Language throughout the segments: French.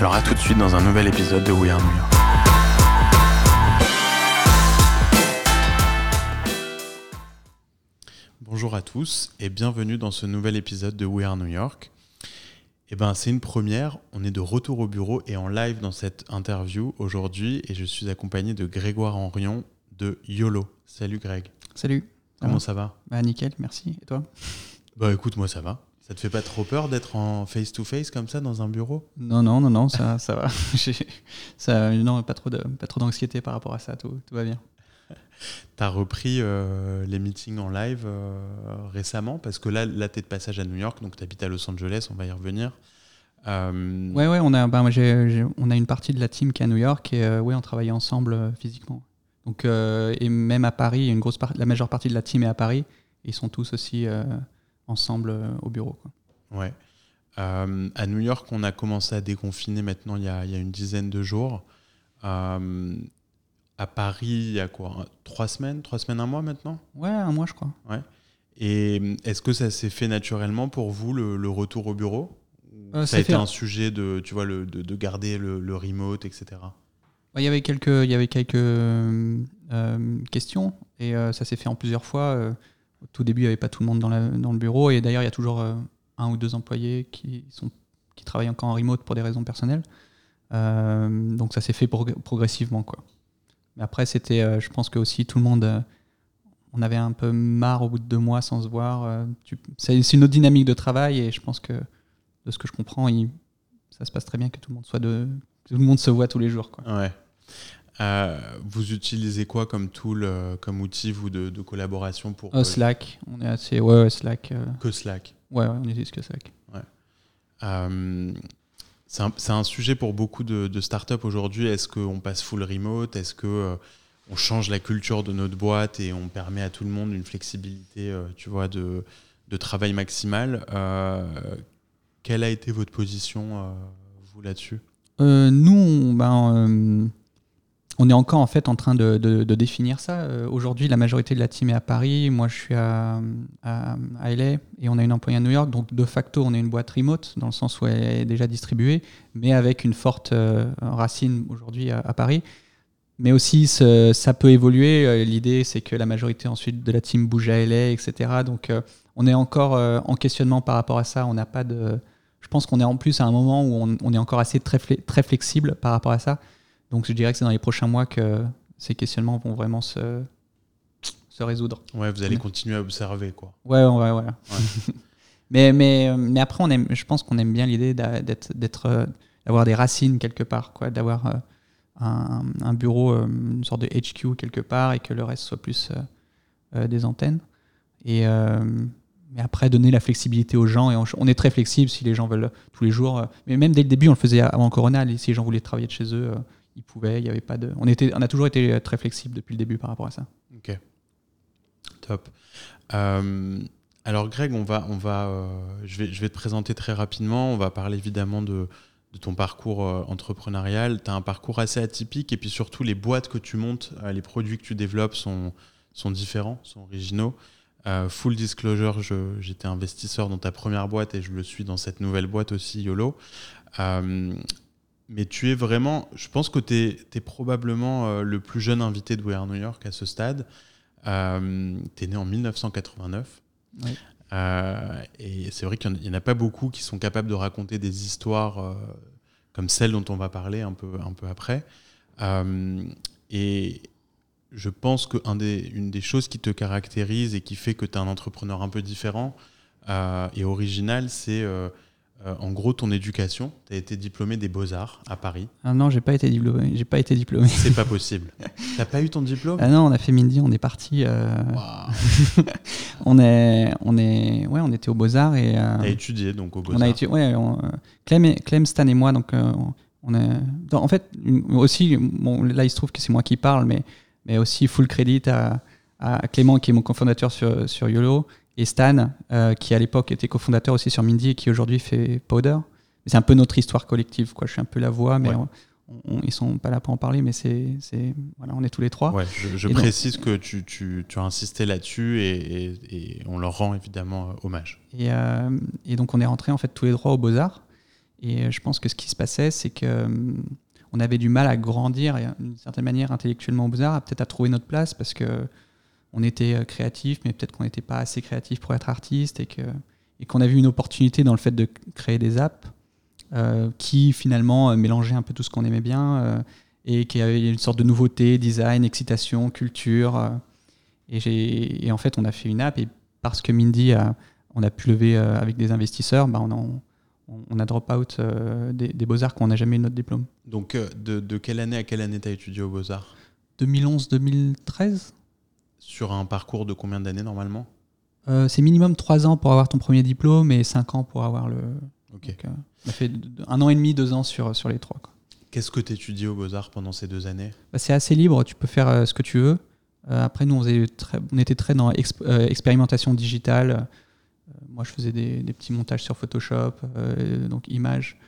Alors à tout de suite dans un nouvel épisode de We Are New York. Bonjour à tous et bienvenue dans ce nouvel épisode de We Are New York. Eh ben, c'est une première, on est de retour au bureau et en live dans cette interview aujourd'hui et je suis accompagné de Grégoire Henrion de YOLO. Salut Greg. Salut. Comment ça va Bah nickel, merci. Et toi? Bah écoute, moi ça va. Ça te fait pas trop peur d'être en face-to-face comme ça dans un bureau? Non, non, non, non, ça, ça va. ça, non, pas trop, de, pas trop d'anxiété par rapport à ça, tout, tout va bien. Tu as repris euh, les meetings en live euh, récemment? Parce que là, là tu es de passage à New York, donc tu habites à Los Angeles, on va y revenir. Euh... Ouais, ouais, on a, bah, on a une partie de la team qui est à New York et euh, ouais, on travaille ensemble physiquement. Donc, et même à Paris, une grosse la majeure partie de la team est à Paris. Ils sont tous aussi ensemble au bureau. Quoi. Ouais. Euh, à New York, on a commencé à déconfiner maintenant il y a, il y a une dizaine de jours. Euh, à Paris, il y a quoi Trois semaines Trois semaines, un mois maintenant? Ouais, un mois, je crois. Ouais. Et est-ce que ça s'est fait naturellement pour vous, le, le retour au bureau? Euh, Ça a été un sujet de, tu vois, le, de, de, garder le, le, remote, etc. Il y avait quelques, il y avait quelques euh, questions et euh, ça s'est fait en plusieurs fois. Au tout début, il n'y avait pas tout le monde dans, le bureau. Et d'ailleurs, il y a toujours euh, un ou deux employés qui, travaillent encore en remote pour des raisons personnelles. Euh, donc ça s'est fait prog progressivement. Mais après, c'était, euh, je pense que aussi tout le monde, on avait un peu marre au bout de deux mois sans se voir. C'est une autre dynamique de travail et je pense que de ce que je comprends, ça se passe très bien que tout le monde se voit tous les jours. Euh, vous utilisez quoi comme tool, euh, comme outil vous de, de collaboration pour euh, Slack. On est assez ouais, ouais Slack. Que Slack. Ouais, ouais, on utilise que Slack. Ouais. c'est un, un, sujet pour beaucoup de, de startups aujourd'hui. Est-ce qu'on passe full remote? Est-ce que on change la culture de notre boîte et on permet à tout le monde une flexibilité, tu vois, de, de travail maximal? Quelle a été votre position vous là-dessus? Nous, on, ben on est encore en fait en train de, définir ça. Euh, Aujourd'hui, la majorité de la team est à Paris. Moi, je suis à, LA et on a une employée à New York. Donc, de facto, on est une boîte remote dans le sens où elle est déjà distribuée, mais avec une forte euh, racine aujourd'hui à, Paris. Mais aussi, ça peut évoluer. Euh, l'idée, c'est que la majorité ensuite de la team bouge à LA, etc. Donc, on est encore en questionnement par rapport à ça. On n'a pas de. Je pense qu'on est en plus à un moment où on, on est encore assez très, très flexible par rapport à ça. Donc je dirais que c'est dans les prochains mois que ces questionnements vont vraiment se, se résoudre. Ouais, vous allez continuer à observer, quoi. Ouais, ouais, ouais. ouais. mais, mais, mais après, on aime, je pense qu'on aime bien l'idée d'être, d'être, d'avoir des racines quelque part, quoi, d'avoir un, un, bureau, une sorte de HQ quelque part, et que le reste soit plus euh, des antennes. Et euh, mais après, donner la flexibilité aux gens, et on, on, est très flexible si les gens veulent tous les jours. Mais même dès le début, on le faisait avant Corona, si les gens voulaient travailler de chez eux il avait pas de. On, a toujours été très flexible depuis le début par rapport à ça. Ok. Top. Euh, alors Greg, on va, on va, euh, je, vais, te présenter très rapidement. On va parler évidemment de, ton parcours euh, entrepreneurial. Tu as un parcours assez atypique et puis surtout les boîtes que tu montes, les produits que tu développes sont, différents, sont originaux. Full disclosure, j'étais investisseur dans ta première boîte et je le suis dans cette nouvelle boîte aussi, YOLO. Mais tu es vraiment, je pense que tu es, es, probablement euh, le plus jeune invité de We Are New York à ce stade. Euh, tu es né en 1989. Oui. Euh, et c'est vrai qu'il n'y en, en, a pas beaucoup qui sont capables de raconter des histoires euh, comme celle dont on va parler un peu, un peu après. et je pense qu'une des, des choses qui te caractérise et qui fait que tu es un entrepreneur un peu différent et original, c'est euh, en gros, ton éducation, tu as été diplômé des Beaux-Arts à Paris. Ah non, j'ai pas été diplômé. J'ai pas été diplômé. C'est pas possible. T'as pas eu ton diplôme? Ah non, on a fait Mindy, on est parti. Euh, on est, on est, ouais, on était aux Beaux-Arts et. Euh... T'as étudié donc aux Beaux-Arts. On a étudié, ouais. Clem, Clem, Stan et moi, donc euh, on est. En fait, aussi, bon, là il se trouve que c'est moi qui parle, mais mais aussi full crédit à, à Clément qui est mon cofondateur sur sur YOLO et Stan, euh, qui à l'époque était cofondateur aussi sur Mindy et qui aujourd'hui fait Powder. C'est un peu notre histoire collective. Quoi. Je suis un peu la voix, mais on, ils sont pas là pour en parler, mais c'est, voilà, on est tous les trois. Ouais, je, précise que tu, tu, tu, as insisté là-dessus et, et, on leur rend évidemment euh, hommage. Et, euh, et, donc on est rentrés en fait tous les trois aux Beaux Arts. Et je pense que ce qui se passait, c'est que on avait du mal à grandir d'une certaine manière intellectuellement aux Beaux Arts, peut-être à trouver notre place parce que on était euh, créatif, mais peut-être qu'on n'était pas assez créatif pour être artiste et que et qu'on a vu une opportunité dans le fait de créer des apps euh, qui finalement euh, mélangeaient un peu tout ce qu'on aimait bien et qui avait une sorte de nouveauté, design, excitation, culture. et, et, en fait, on a fait une app et parce que Mindy a, on a pu lever avec des investisseurs, bah on, on, a drop out des, beaux-arts qu'on n'a jamais eu notre diplôme. Donc, de, de, quelle année à quelle année tu as étudié aux beaux-arts? 2011-2013 sur un parcours de combien d'années normalement euh, C'est minimum 3 ans pour avoir ton premier diplôme et 5 ans pour avoir le. Ok. Donc, euh, on a fait un an et demi, deux ans sur, sur les trois. Qu'est-ce que tu étudies aux Beaux-Arts pendant ces deux années? Bah, C'est assez libre, tu peux faire euh, ce que tu veux. après, nous, on, très, on, était très dans expérimentation digitale. moi, je faisais des, des, petits montages sur Photoshop, donc images,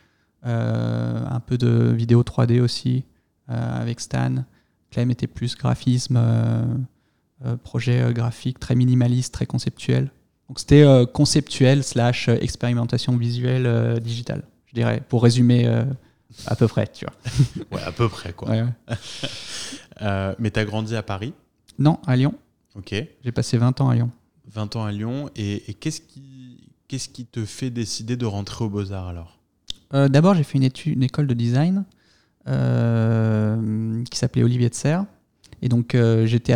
un peu de vidéo 3D aussi avec Stan. Clem était plus graphisme projet euh, graphique très minimaliste, très conceptuel. Donc c'était euh, conceptuel slash expérimentation visuelle digitale, je dirais, pour résumer à peu près, tu vois. ouais, à peu près, quoi. mais tu as grandi à Paris? Non, à Lyon. Ok. J'ai passé 20 ans à Lyon. 20 ans à Lyon. Et, qu'est-ce qui, qu'est-ce qui te fait décider de rentrer aux Beaux-Arts alors? D'abord, j'ai fait une, étude, une école de design qui s'appelait Olivier de Serre. Et donc, j'étais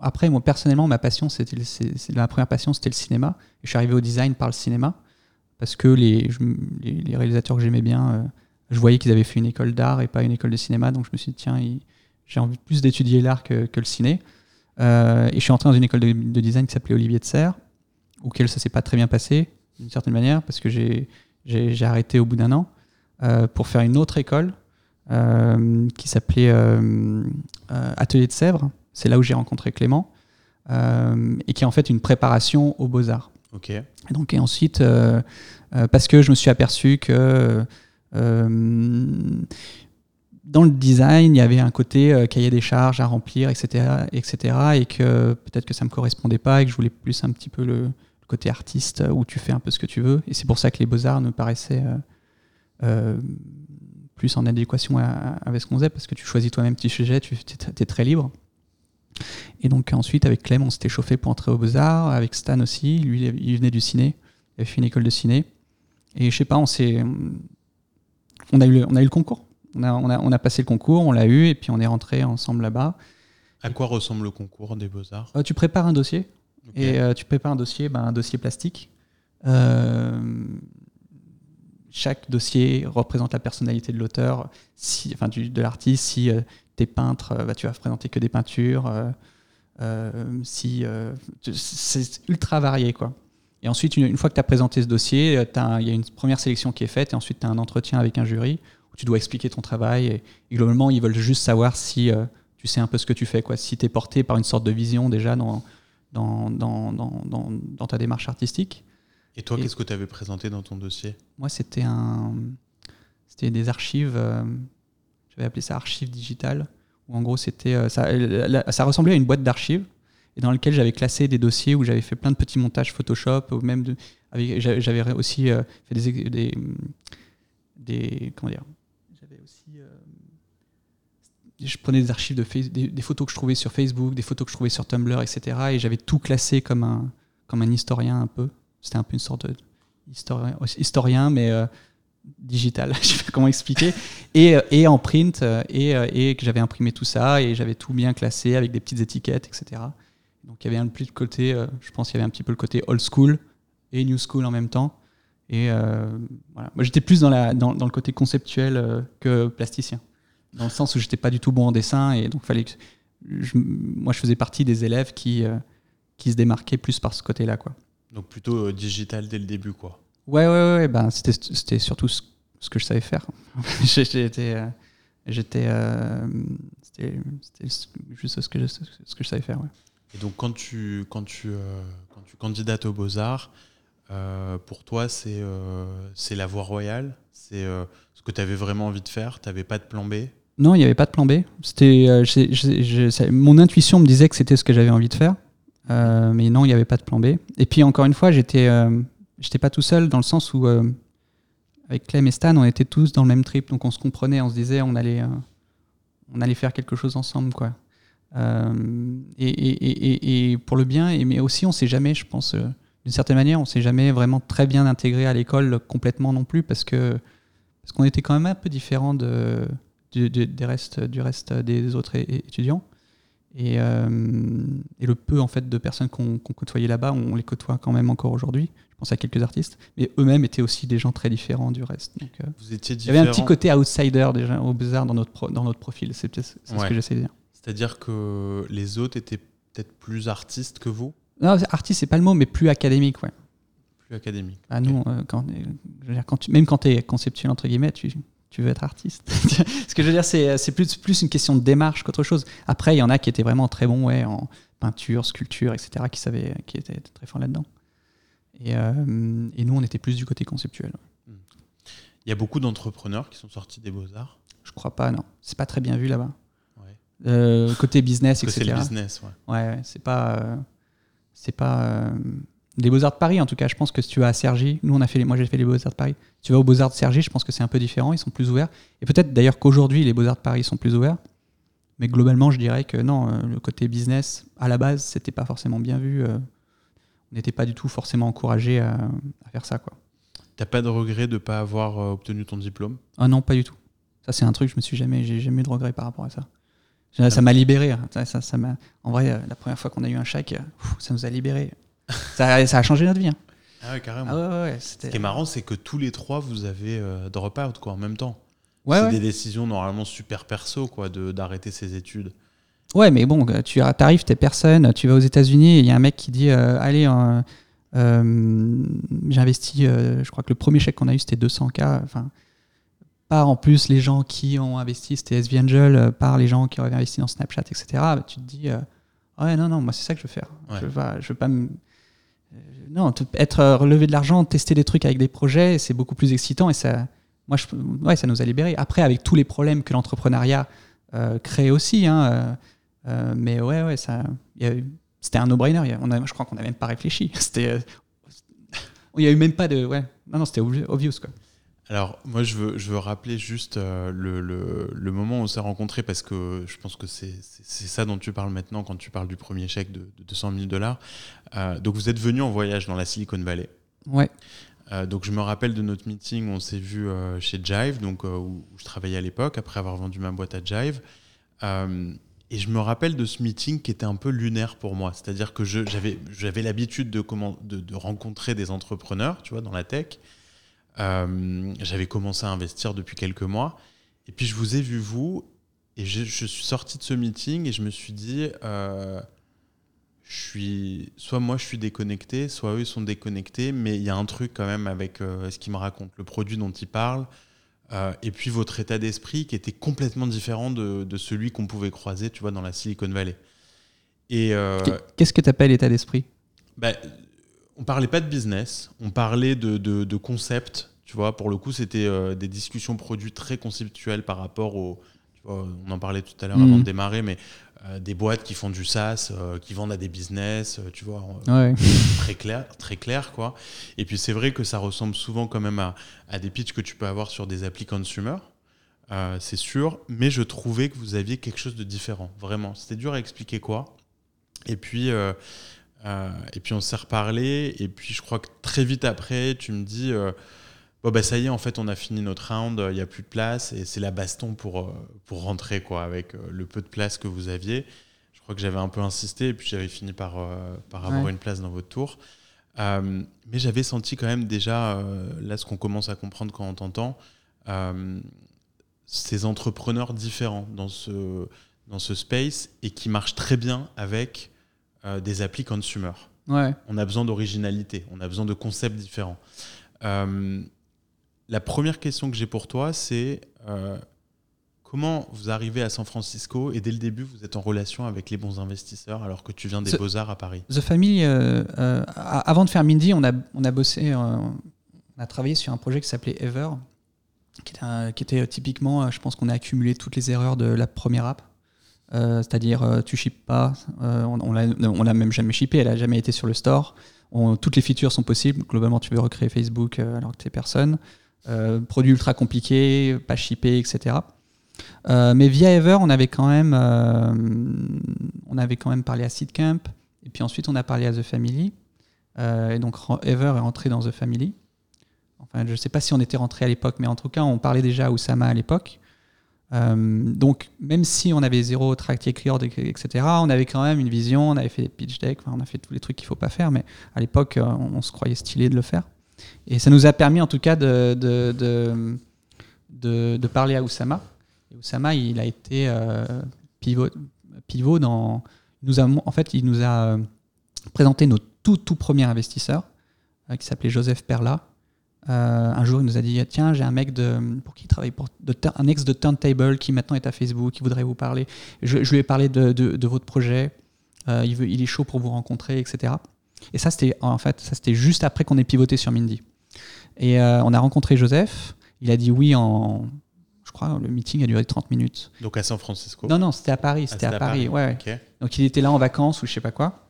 après, moi, personnellement, ma passion, c'était première passion, c'était le cinéma. Je suis arrivé au design par le cinéma parce que les, réalisateurs que j'aimais bien, euh, je voyais qu'ils avaient fait une école d'art et pas une école de cinéma. Donc je me suis dit, tiens, j'ai envie plus d'étudier l'art que, que, le ciné. Euh, et je suis entré dans une école de, design qui s'appelait Olivier de Serre, auquel ça s'est pas très bien passé, d'une certaine manière, parce que j'ai arrêté au bout d'un an euh, pour faire une autre école qui s'appelait Atelier de Sèvres c'est là où j'ai rencontré Clément, euh, et qui est en fait une préparation aux beaux-arts. Ok. Et donc, et ensuite, euh, euh, parce que je me suis aperçu que dans le design, il y avait un côté cahier des charges à remplir, etc., etc., et que peut-être que ça me correspondait pas et que je voulais plus un petit peu le, côté artiste où tu fais un peu ce que tu veux. Et c'est pour ça que les beaux-arts me paraissaient plus en adéquation avec ce qu'on faisait, parce que tu choisis toi-même tes sujets, tu es, très libre. Et donc ensuite, avec Clem, on s'était chauffé pour entrer aux Beaux-Arts, avec Stan aussi, lui, il venait du ciné, il avait fait une école de ciné. Et je sais pas, on s'est. On a, eu le, on a eu le concours. On a, on, a, on a passé le concours, on l'a eu, et puis on est rentré ensemble là-bas. À quoi ressemble le concours des Beaux-Arts? Euh, Tu prépares un dossier, et euh, tu prépares un dossier, ben, un dossier plastique. Euh, chaque dossier représente la personnalité de l'auteur, enfin de l'artiste. Si peintre, euh, bah, tu vas présenter que des peintures. Euh, euh, si c'est ultra varié quoi. Et ensuite, une, fois que tu as présenté ce dossier, il y a une première sélection qui est faite, et ensuite tu as un entretien avec un jury où tu dois expliquer ton travail. Et, globalement, ils veulent juste savoir si tu sais un peu ce que tu fais, quoi. si tu es porté par une sorte de vision déjà dans, dans, dans, dans, dans ta démarche artistique. Et toi, qu'est-ce que tu avais présenté dans ton dossier? Moi, c'était un, c'était des archives j'avais appelé ça archive digitale, où en gros c'était euh, ça, ça ressemblait à une boîte d'archives et dans lequel j'avais classé des dossiers où j'avais fait plein de petits montages Photoshop ou même de, j'avais aussi euh, fait des, des, des, comment dire j'avais aussi euh, je prenais des archives de des, photos que je trouvais sur Facebook des photos que je trouvais sur Tumblr etc et j'avais tout classé comme un comme un historien un peu c'était un peu une sorte de historien, mais digital, je sais pas comment expliquer, et, et en print, et, et que j'avais imprimé tout ça, et j'avais tout bien classé avec des petites étiquettes, etc. Donc il y avait un le côté, je pense qu'il y avait un petit peu le côté old school et new school en même temps. Et voilà. Moi, j'étais plus dans, la, dans, dans, le côté conceptuel que plasticien, dans le sens où j'étais pas du tout bon en dessin, et donc fallait je, moi, je faisais partie des élèves qui, qui se démarquaient plus par ce côté-là, quoi. Donc plutôt digital dès le début, quoi. Ouais, ouais, ouais. Ben, c'était, c'était surtout ce, que je savais faire. j'étais, euh, j'étais, euh, c'était, juste ce que, je, ce que je savais faire. Ouais. Et donc quand tu, quand tu, euh, quand tu candidates aux Beaux-Arts, pour toi, c'est, c'est la voie royale? C'est ce que tu avais vraiment envie de faire? Tu n'avais pas de plan B? Non, il n'y avait pas de plan B. C'était, mon intuition me disait que c'était ce que j'avais envie de faire. Mais non, il n'y avait pas de plan B. Et puis encore une fois, j'étais, j'étais pas tout seul dans le sens où euh, avec Clem et Stan, on était tous dans le même trip, donc on se comprenait, on se disait, on allait, euh, on allait faire quelque chose ensemble, quoi. Euh, et, et, et, pour le bien, et, mais aussi on s'est jamais, je pense, d'une certaine manière, on s'est jamais vraiment très bien intégré à l'école complètement non plus, parce que parce qu'on était quand même un peu différent de, des restes, du reste des autres étudiants. Et, et, le peu en fait de personnes qu'on côtoyait là-bas, on les côtoie quand même encore aujourd'hui pense à quelques artistes, mais eux-mêmes étaient aussi des gens très différents du reste. Donc, euh, Vous étiez Il y avait un petit côté outsider déjà au bizarre dans notre, dans notre profil, c'est ce que j'essaie de dire. C'est-à-dire que les autres étaient peut-être plus artistes que vous? Non, artiste, c'est pas le mot, mais plus académique, ouais. Plus académique. Ah, nous, euh, quand, je tu, même quand tu es conceptuel, entre guillemets, tu, tu veux être artiste. Ce que je veux dire, c'est plus, plus une question de démarche qu'autre chose. Après, il y en a qui étaient vraiment très bons ouais, en peinture, sculpture, etc., qui, savaient, qui étaient très forts là-dedans. Euh, et, nous, on était plus du côté conceptuel. Il y a beaucoup d'entrepreneurs qui sont sortis des beaux-arts? Je crois pas, non. C'est pas très bien vu là-bas. Euh, côté business, etc. C'est le business, ouais. Ouais, c'est pas. Euh, c'est pas. Les Beaux-Arts de Paris, en tout cas, je pense que si tu vas à Sergi, nous on a fait moi j'ai fait les Beaux-Arts de Paris. Si tu vas aux Beaux-Arts de Sergi, je pense que c'est un peu différent, ils sont plus ouverts. Et peut-être d'ailleurs qu'aujourd'hui les Beaux-Arts de Paris sont plus ouverts. Mais globalement, je dirais que non, le côté business, à la base, c'était pas forcément bien vu n'était pas du tout forcément encouragé à, faire ça. Quoi. T'as pas de regret de ne pas avoir euh, obtenu ton diplôme? Ah non, pas du tout. Ça, c'est un truc, je me suis jamais, j'ai jamais eu de regret par rapport à ça. Ça m'a libéré. Hein. Ça, ça, en vrai, euh, la première fois qu'on a eu un chèque, ça nous a libéré. Ça, ça, a changé notre vie. Hein. Ah ouais, carrément. Ah ouais, ouais, Ce qui est marrant, c'est que tous les trois, vous avez euh, drop out quoi, en même temps. Ouais, c'est des décisions normalement super perso, quoi, d'arrêter ses études. Ouais, mais bon, tu arrives, t'es personne, tu vas aux États-Unis et il y a un mec qui dit euh, Allez, euh, euh, j'ai investi, je crois que le premier chèque qu'on a eu c'était 200K. Enfin, par en plus les gens qui ont investi, c'était SV Angel, par les gens qui ont investi dans Snapchat, etc. Bah, tu te dis Ouais, non, non, moi c'est ça que je veux faire. Je, je veux pas me. Non, être relevé de l'argent, tester des trucs avec des projets, c'est beaucoup plus excitant et ça, moi, ouais, ça nous a libérés. Après, avec tous les problèmes que l'entrepreneuriat crée aussi, hein, euh, mais ouais, ouais, ça, c'était un no-brainer. Je crois qu'on n'a même pas réfléchi. C'était, euh, il n'y a eu même pas de, ouais, non, non, c'était obvious quoi. Alors, moi, je veux, je veux rappeler juste euh, le, le, le, moment où on s'est rencontrés parce que je pense que c'est ça dont tu parles maintenant quand tu parles du premier chèque de, 200 000 dollars. donc, vous êtes venu en voyage dans la Silicon Valley. Ouais. donc, je me rappelle de notre meeting où on s'est vu chez Jive, donc, où, je travaillais à l'époque, après avoir vendu ma boîte à Jive. Et je me rappelle de ce meeting qui était un peu lunaire pour moi. C'est-à-dire que j'avais l'habitude de, de, de, rencontrer des entrepreneurs, tu vois, dans la tech. Euh, j'avais commencé à investir depuis quelques mois. Et puis je vous ai vu, vous, et je, je suis sorti de ce meeting et je me suis dit, euh, je suis, soit moi je suis déconnecté, soit eux ils sont déconnectés, mais il y a un truc quand même avec euh, ce qu'ils me racontent, le produit dont ils parlent, et puis votre état d'esprit qui était complètement différent de, celui qu'on pouvait croiser, tu vois, dans la Silicon Valley. Et qu'est-ce que tu appelles état d'esprit? ben, On parlait pas de business, on parlait de, de, concept. Tu vois, pour le coup, c'était euh, des discussions produits très conceptuelles par rapport au. on en parlait tout à l'heure avant de mmh. démarrer, mais euh, des boîtes qui font du SaaS, euh, qui vendent à des business, tu vois, très clair, très clair quoi. Et puis c'est vrai que ça ressemble souvent quand même à, à, des pitchs que tu peux avoir sur des applis consumer, c'est sûr. Mais je trouvais que vous aviez quelque chose de différent, vraiment. C'était dur à expliquer quoi. Et puis et puis on s'est reparlé. Et puis je crois que très vite après, tu me dis bon bah ça y est, en fait, on a fini notre round, il n'y a plus de place et c'est la baston pour, pour rentrer quoi, avec le peu de place que vous aviez. Je crois que j'avais un peu insisté et puis j'avais fini par, par avoir une place dans votre tour. mais j'avais senti quand même déjà, là, ce qu'on commence à comprendre quand on t'entend, ces entrepreneurs différents dans ce, dans ce space et qui marchent très bien avec euh, des applis consumer. Ouais. On a besoin d'originalité, on a besoin de concepts différents. Euh, la première question que j'ai pour toi, c'est euh, comment vous arrivez à San Francisco et dès le début, vous êtes en relation avec les bons investisseurs alors que tu viens des Beaux-Arts à Paris? The Family, avant de faire Mindy, on a, on a bossé, on a travaillé sur un projet qui s'appelait Ever, qui était, qui était typiquement, je pense qu'on a accumulé toutes les erreurs de la première app. Euh, c'est-à-dire euh, tu shippes pas, euh, on, on l'a même jamais shippé, elle a jamais été sur le store. toutes les features sont possibles. Globalement, tu veux recréer Facebook alors que tu es personne. produit ultra compliqué, pas shippé, etc. mais via Ever, on avait quand même, on avait quand même parlé à Seedcamp, et puis ensuite on a parlé à The Family. et donc Ever est rentré dans The Family. Enfin, je ne sais pas si on était rentré à l'époque, mais en tout cas, on parlait déjà à Oussama à l'époque. Euh, donc, même si on avait zéro track record, etc., on avait quand même une vision, on avait fait des pitch decks, on a fait tous les trucs qu'il ne faut pas faire, mais à l'époque, euh, on, se croyait stylé de le faire. Et ça nous a permis, en tout cas, de, de, de, de, parler à Oussama. Et Oussama, il a été euh, pivot, pivot dans. nous a, en fait, il nous a présenté nos tout, tout premiers investisseurs, qui s'appelait Joseph Perla, euh, un jour, il nous a dit Tiens, j'ai un mec de, pour qui il travaille, pour, un ex de Turntable qui maintenant est à Facebook, qui voudrait vous parler. Je, lui ai parlé de, de, votre projet. Euh, il, veut, il est chaud pour vous rencontrer, etc. Et ça, c'était en fait, ça c'était juste après qu'on ait pivoté sur Mindy. Et euh, on a rencontré Joseph. Il a dit oui en. Je crois le meeting a duré 30 minutes. Donc à San Francisco Non, non, c'était à Paris. Ah, c'était à, Paris, ouais. Donc il était là en vacances ou je sais pas quoi.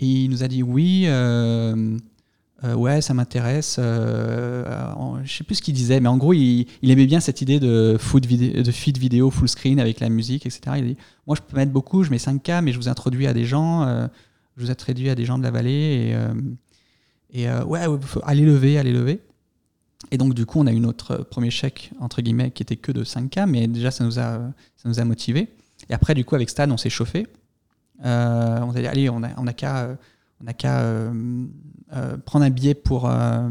Et il nous a dit oui. Euh, ouais, ça m'intéresse. Euh, je sais plus ce qu'il disait, mais en gros, il, aimait bien cette idée de, food vidéo, de feed vidéo full screen avec la musique, etc. Il dit Moi, je peux mettre beaucoup, je mets 5K, mais je vous introduis à des gens, euh, je vous introduis à des gens de la vallée, et, et ouais, allez lever, allez lever. Et donc, du coup, on a eu notre premier chèque, entre guillemets, qui était que de 5K, mais déjà, ça nous a, ça nous a motivés. Et après, du coup, avec Stan, on s'est chauffé. on a dit Allez, on a, on a qu'à n'a qu'à euh, euh, prendre un billet pour, euh,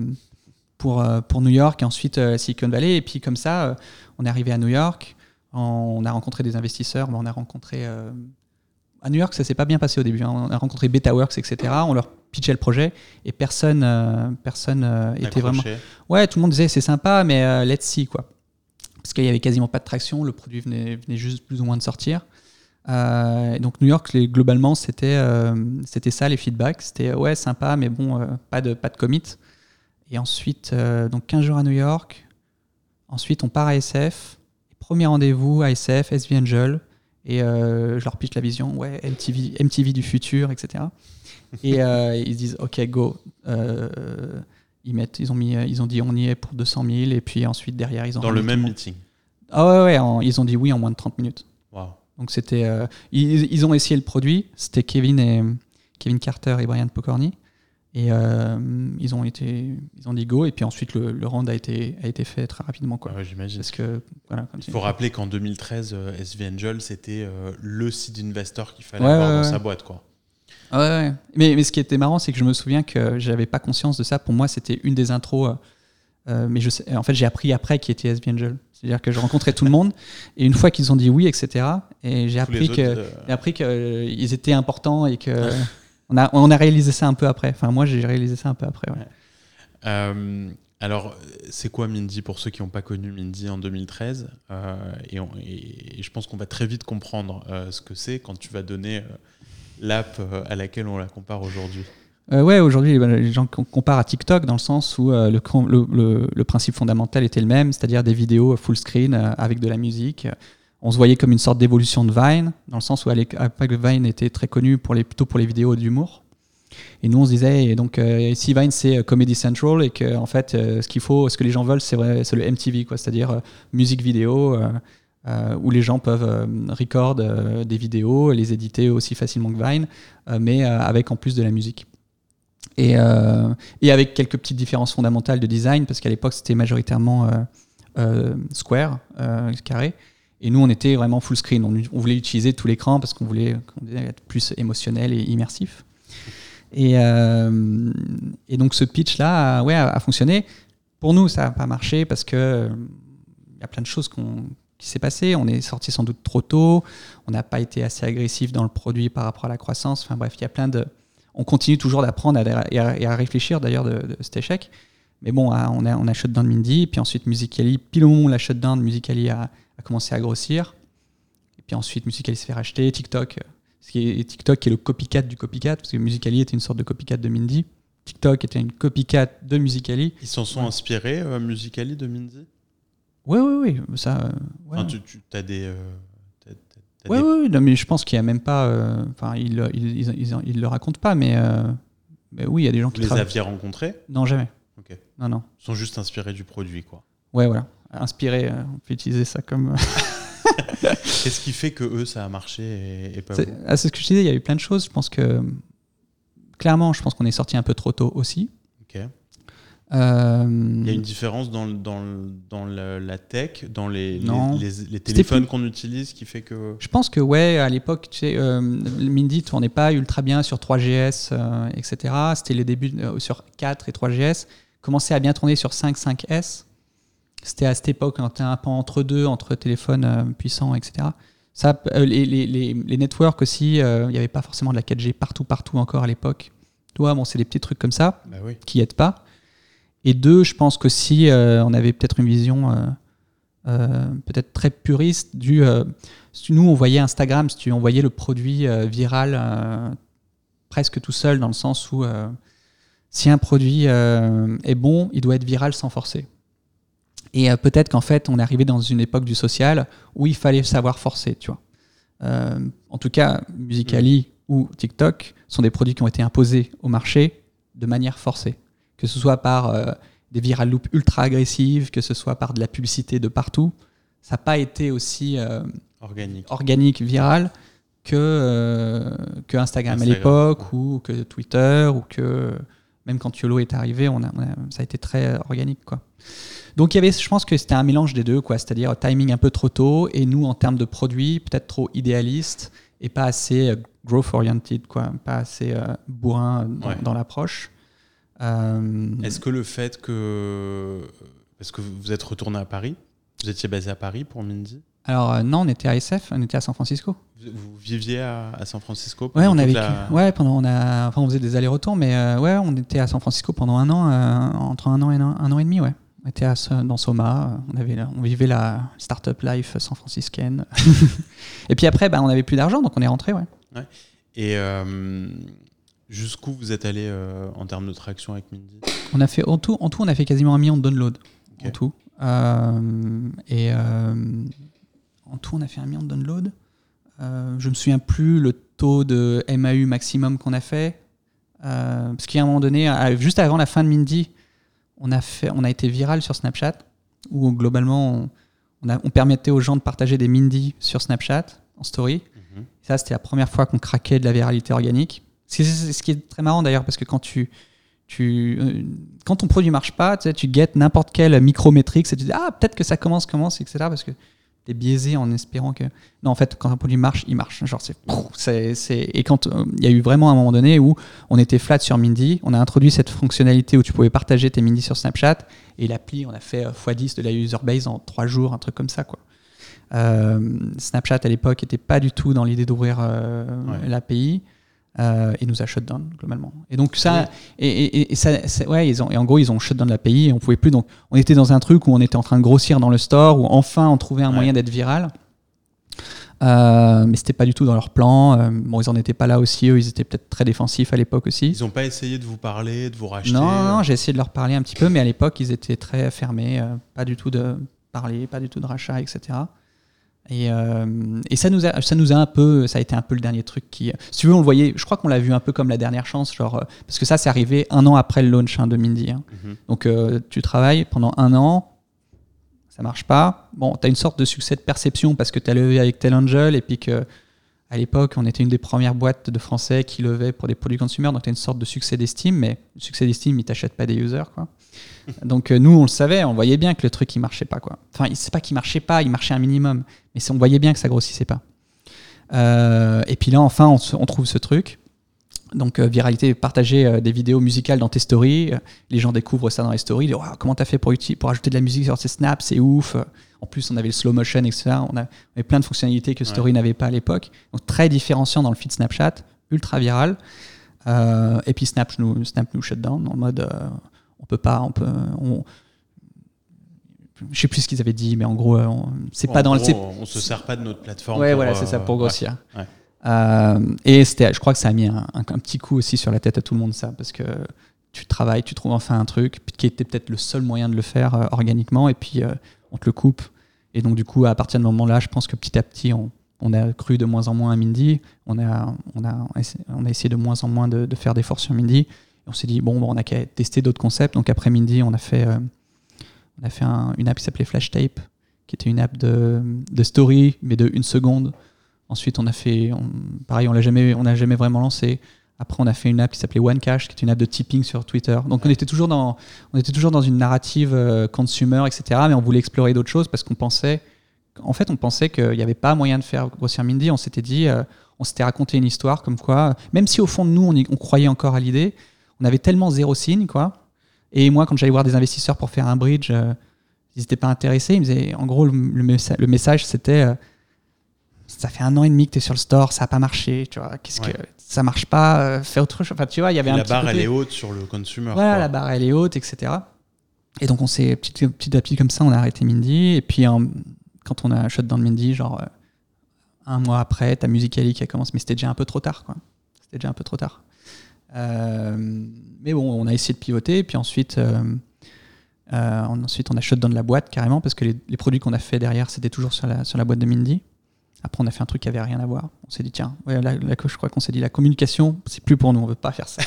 pour, pour New York et ensuite Silicon Valley. Et puis comme ça, on est arrivé à New York, on a rencontré des investisseurs, on a rencontré... à New York, ça s'est pas bien passé au début. Hein. On a rencontré BetaWorks, etc. On leur pitchait le projet et personne, personne était vraiment. Ouais, tout le monde disait c'est sympa, mais let's see quoi. Parce qu'il y avait quasiment pas de traction, le produit venait, venait juste plus ou moins de sortir. Euh, donc New York, globalement, c'était euh, c'était ça les feedbacks. C'était ouais, sympa, mais bon, euh, pas, de, pas de commit. Et ensuite, donc 15 jours à New York. Ensuite, on part à SF. Premier rendez-vous à SF, SV Angel. Et je leur pitch la vision, ouais, MTV, MTV du futur, etc. Et ils disent, OK, go. ils, mettent, ils, ont mis, ils ont dit, on y est pour 200 000. Et puis ensuite, derrière, ils ont. Dans le même meeting Ah ouais, ouais, ils ont dit oui en moins de 30 minutes. Donc c'était, euh, ils, ont essayé le produit. C'était Kevin et Kevin Carter et Brian Pocorni. Et euh, ils ont été, ils ont dit go. Et puis ensuite le, le round a été a été fait très rapidement quoi. j'imagine. Parce que voilà. Il faut rappeler qu'en 2013, euh, SV Angel c'était le site investor qu'il fallait avoir dans sa boîte quoi. Ouais, Mais, mais ce qui était marrant, c'est que je me souviens que j'avais pas conscience de ça. Pour moi, c'était une des intros. mais je sais, en fait, j'ai appris après qui était SV Angel. C'est-à-dire que je rencontrais tout le monde et une fois qu'ils ont dit oui, etc. Et j'ai appris euh, qu'ils euh, étaient importants et que on a on a réalisé ça un peu après. Enfin moi j'ai réalisé ça un peu après. Euh, alors c'est quoi Mindy pour ceux qui n'ont pas connu Mindy en 2013 et, et, je pense qu'on va très vite comprendre ce que c'est quand tu vas donner l'app à laquelle on la compare aujourd'hui. Euh, ouais, aujourd'hui, les gens comparent à TikTok dans le sens où euh, le, principe fondamental était le même, c'est-à-dire des vidéos full screen euh, avec de la musique. On se voyait comme une sorte d'évolution de Vine, dans le sens où à l'époque, Vine était très connu pour les, plutôt pour les vidéos d'humour. Et nous, on se disait, et donc, si Vine, c'est Comedy Central, et que, en fait, ce qu'il faut, ce que les gens veulent, c'est le MTV, c'est-à-dire musique vidéo, où les gens peuvent record des vidéos, les éditer aussi facilement que Vine, mais avec en plus de la musique. Et, euh, et, avec quelques petites différences fondamentales de design, parce qu'à l'époque, c'était majoritairement square, carré. Et nous, on était vraiment full screen. On, voulait utiliser tout l'écran parce qu'on voulait, être plus émotionnel et immersif. Et, donc, ce pitch-là ouais, a, fonctionné. Pour nous, ça n'a pas marché parce que il y a plein de choses qui s'est passé. On est sorti sans doute trop tôt. On n'a pas été assez agressif dans le produit par rapport à la croissance. Enfin bref, il y a plein de. On continue toujours d'apprendre et à, réfléchir d'ailleurs de, cet échec. Mais bon, ah, on a, on a shutdown Mindy, puis ensuite Musicali. Pile au moment où la shutdown, Musicali a, a commencé à grossir. Et puis ensuite, Musicali s'est fait racheter. TikTok, ce qui est, TikTok qui est le copycat du copycat, parce que Musicali était une sorte de copycat de Mindy. TikTok était une copycat de Musicali. Ils s'en sont inspirés, euh, Musicali, de Mindy? Oui, oui, oui. Ça, ouais. tu, as des. Euh, oui, oui, non, mais je pense qu'il n'y a même pas. Euh, enfin, ils ne il, le racontent pas, mais, euh, mais oui, il y a des gens qui. Vous les aviez rencontrés Non, jamais. Ok. Non, non. Ils sont juste inspirés du produit, quoi. Ouais, voilà. Inspirés, on peut utiliser ça comme. Qu'est-ce qui fait que eux, ça a marché et, pas vous ah, C'est ce que je disais, il y a eu plein de choses. Je pense que. Clairement, je pense qu'on est sorti un peu trop tôt aussi. Ok. Euh, Il y a une différence dans, dans, dans la tech, dans les, les, les, téléphones qu'on utilise qui fait que. Je pense que, ouais, à l'époque, tu sais, euh, Mindy tournait pas ultra bien sur 3GS, euh, etc. C'était les débuts sur 4 et 3GS. Commençait à bien tourner sur 5, 5S. C'était à cette époque, on était un peu entre deux, entre téléphones puissants, etc. Ça, les, networks aussi, il n'y avait pas forcément de la 4G partout, partout encore à l'époque. Toi, bon, c'est des petits trucs comme ça bah oui. qui aident pas. Et deux, je pense que si euh, on avait peut-être une vision euh, euh, peut-être très puriste du... si nous, on voyait Instagram, si tu, on voyait le produit viral presque tout seul, dans le sens où si un produit est bon, il doit être viral sans forcer. Et peut-être qu'en fait, on est arrivé dans une époque du social où il fallait savoir forcer, tu vois. en tout cas, Musicali ou TikTok sont des produits qui ont été imposés au marché de manière forcée que ce soit par euh, des viral loops ultra agressives, que ce soit par de la publicité de partout. Ça n'a pas été aussi euh, organique. organique, viral que, euh, que Instagram, à l'époque, ou que Twitter, ou que même quand YOLO est arrivé, on a, ça a été très organique. Quoi. Donc il y avait, je pense que c'était un mélange des deux, quoi, c'est-à-dire timing un peu trop tôt, et nous, en termes de produits, peut-être trop idéaliste et pas assez growth oriented, quoi, pas assez bourrin dans l'approche. Euh, Est-ce que le fait que. Parce que vous êtes retourné à Paris, vous étiez basé à Paris pour Mindy? Alors euh, non, on était à SF, on était à San Francisco. Vous, viviez à, San Francisco Ouais, on a vécu. Ouais, pendant on a, enfin on faisait des allers-retours, mais euh, ouais, on était à San Francisco pendant un an, entre un an et un, an et demi, ouais. On était à, dans Soma, on, avait, on vivait la startup life san franciscaine. et puis après, bah, on n'avait plus d'argent, donc on est rentré, ouais. ouais. Et Jusqu'où vous êtes allé euh, en termes de traction avec Mindy on a fait, en, tout, en tout, on a fait quasiment un million de downloads. En tout. Euh, et euh, en tout, on a fait un million de downloads. je me souviens plus le taux de MAU maximum qu'on a fait. parce qu'à un moment donné, juste avant la fin de Mindy, on a, fait, on a été viral sur Snapchat, où globalement, on, on, permettait aux gens de partager des Mindy sur Snapchat en story. Mhm. Ça, c'était la première fois qu'on craquait de la viralité organique. C'est ce qui est très marrant d'ailleurs, parce que quand tu, tu, euh, quand ton produit marche pas, tu, sais, tu guettes n'importe quelle micrométrique, et tu dis ah peut-être que ça commence, commence, etc. Parce que tu es biaisé en espérant que non en fait quand un produit marche, il marche. Genre c'est, c'est, et quand euh, il y a eu vraiment un moment donné où on était flat sur Mindy, on a introduit cette fonctionnalité où tu pouvais partager tes Mindy sur Snapchat et l'appli on a fait x10 de la user base en 3 jours, un truc comme ça quoi. Euh, Snapchat à l'époque était pas du tout dans l'idée d'ouvrir l'API. Euh, et nous a shutdown globalement. Et donc ça, et, et, ça, ouais, ils ont, et en gros ils ont shutdown l'API et on pouvait plus. Donc on était dans un truc où on était en train de grossir dans le store, où enfin on trouvait un moyen d'être viral. Euh, mais c'était pas du tout dans leur plan. Euh, bon, ils en étaient pas là aussi. Eux, ils étaient peut-être très défensifs à l'époque aussi. Ils n'ont pas essayé de vous parler, de vous racheter. Non, non, j'ai essayé de leur parler un petit peu, mais à l'époque, ils étaient très fermés. Euh, pas du tout de parler, pas du tout de rachat, etc. Et, euh, et, ça, nous a, ça nous a un peu, ça a été un peu le dernier truc qui, si tu veux, on le voyait, je crois qu'on l'a vu un peu comme la dernière chance, genre, euh, parce que ça, c'est arrivé un an après le launch hein, de Mindy. Hein. Mhm. Donc, euh, tu travailles pendant un an, ça marche pas. Bon, tu as une sorte de succès de perception parce que tu as levé avec tel angel et puis que à l'époque, on était une des premières boîtes de français qui levait pour des produits consumer, donc tu une sorte de succès d'estime, mais le succès d'estime, il t'achète pas des users, quoi. Donc euh, nous, on le savait, on voyait bien que le truc, il marchait pas, quoi. Enfin, c'est pas qu'il marchait pas, il marchait un minimum, mais on voyait bien que ça grossissait pas. Euh, et puis là, enfin, on, trouve ce truc. Donc, euh, viralité, partager des vidéos musicales dans tes stories. les gens découvrent ça dans les stories. Ils disent, comment t'as fait pour, pour ajouter de la musique sur tes snaps? C'est ouf. En plus, on avait le slow motion, etc. On, avait plein de fonctionnalités que Story n'avait pas à l'époque. Donc très différenciant dans le feed Snapchat, ultra viral. Et puis Snap nous, Snap nous shut down en mode on peut pas, on peut. On, je sais plus ce qu'ils avaient dit, mais en gros, c'est pas dans le. On se sert pas de notre plateforme. Ouais, voilà, c'est ça pour euh, grossir. et c'était, je crois que ça a mis un, petit coup aussi sur la tête à tout le monde ça, parce que tu travailles, tu trouves enfin un truc qui était peut-être le seul moyen de le faire organiquement, et puis on te le coupe et donc, du coup, à partir de ce moment-là, je pense que petit à petit, on, a cru de moins en moins à Mindy. On a, on a, on a essayé de moins en moins de, faire d'efforts sur Mindy. On s'est dit, bon, on a qu'à tester d'autres concepts. Donc, après Mindy, on a fait, euh, on a fait une app qui s'appelait Flash Tape, qui était une app de, de story, mais de une seconde. Ensuite, on a fait, pareil, on l'a jamais, on n'a jamais vraiment lancé. Après, on a fait une app qui s'appelait OneCash, qui est une app de tipping sur Twitter. Donc, on était toujours dans, on était toujours dans une narrative euh, consumer, etc. Mais on voulait explorer d'autres choses parce qu'on pensait, en fait, on pensait qu'il n'y avait pas moyen de faire grossir Mindy. On s'était dit, euh, on s'était raconté une histoire comme quoi, même si au fond de nous, on, on croyait encore à l'idée, on avait tellement zéro signe, quoi. Et moi, quand j'allais voir des investisseurs pour faire un bridge, euh, ils n'étaient pas intéressés. Ils me disaient, en gros, le, le message, c'était ça fait un an et demi que tu es sur le store, ça n'a pas marché, tu vois, qu'est-ce que ça marche pas, euh, fais autre chose. Enfin, tu vois, il y avait un la barre elle est haute sur le consumer. Voilà, la barre elle est haute, etc. Et donc on s'est petit, petit à petit comme ça, on a arrêté Mindy. Et puis quand on a shot dans Mindy, genre euh, un mois après, ta Musical.ly qui a commencé, mais c'était déjà un peu trop tard, quoi. C'était déjà un peu trop tard. Euh, mais bon, on a essayé de pivoter, et puis ensuite, ensuite on a shot dans la boîte carrément parce que les, les produits qu'on a fait derrière, c'était toujours sur la, sur la boîte de Mindy. Après, on a fait un truc qui avait rien à voir. On s'est dit, tiens, ouais, là, je crois qu'on s'est dit, la communication, c'est plus pour nous, on veut pas faire ça.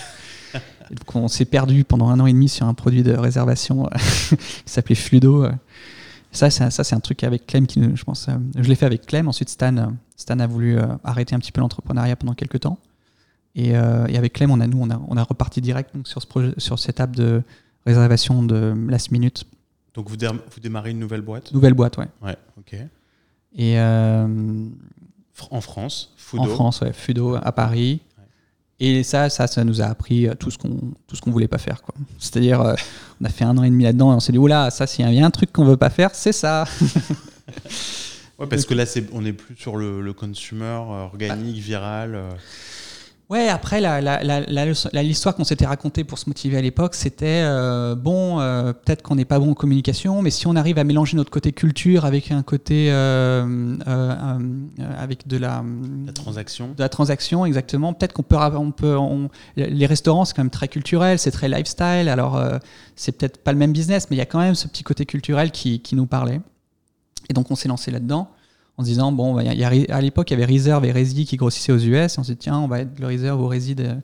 donc, on s'est perdu pendant un an et demi sur un produit de réservation euh, qui s'appelait Fluido. Ça, c'est, ça, c'est un truc avec Clem qui, je pense, euh, je l'ai fait avec Clem. Ensuite, Stan, euh, Stan a voulu arrêter un petit peu l'entrepreneuriat pendant quelques temps. Et, avec Clem, on a, nous, on a, on a reparti direct donc, sur, ce projet, sur cette app de réservation de last minute. Donc, vous, vous démarrez une nouvelle boîte? Nouvelle boîte, ouais. Ouais, ok. Et, euh, en France, Fudo. En France, ouais, Fudo à Paris. Et ça, ça, ça nous a appris euh, tout ce qu'on tout ce qu'on voulait pas faire. C'est-à-dire, euh, on a fait un an et demi là-dedans et on s'est dit, oula, ça, s'il y a un truc qu'on veut pas faire, c'est ça. ouais, parce que là, c'est, on n'est plus sur le, le consumer organique, viral. Ouais, après, l'histoire qu'on s'était racontée pour se motiver à l'époque, c'était euh, bon, euh, peut-être qu'on n'est pas bon en communication, mais si on arrive à mélanger notre côté culture avec un côté. Euh, avec de la. La transaction. De la transaction, exactement. Peut-être qu'on peut. On peut les restaurants, c'est quand même très culturel, c'est très lifestyle. Alors, c'est peut-être pas le même business, mais il y a quand même ce petit côté culturel qui, qui nous parlait. Et donc, on s'est lancé là-dedans en se disant, bon, y a, à l'époque, il y avait Reserve et Resi qui grossissaient aux US. on s'est dit, tiens, on va être le Reserve ou Resi de,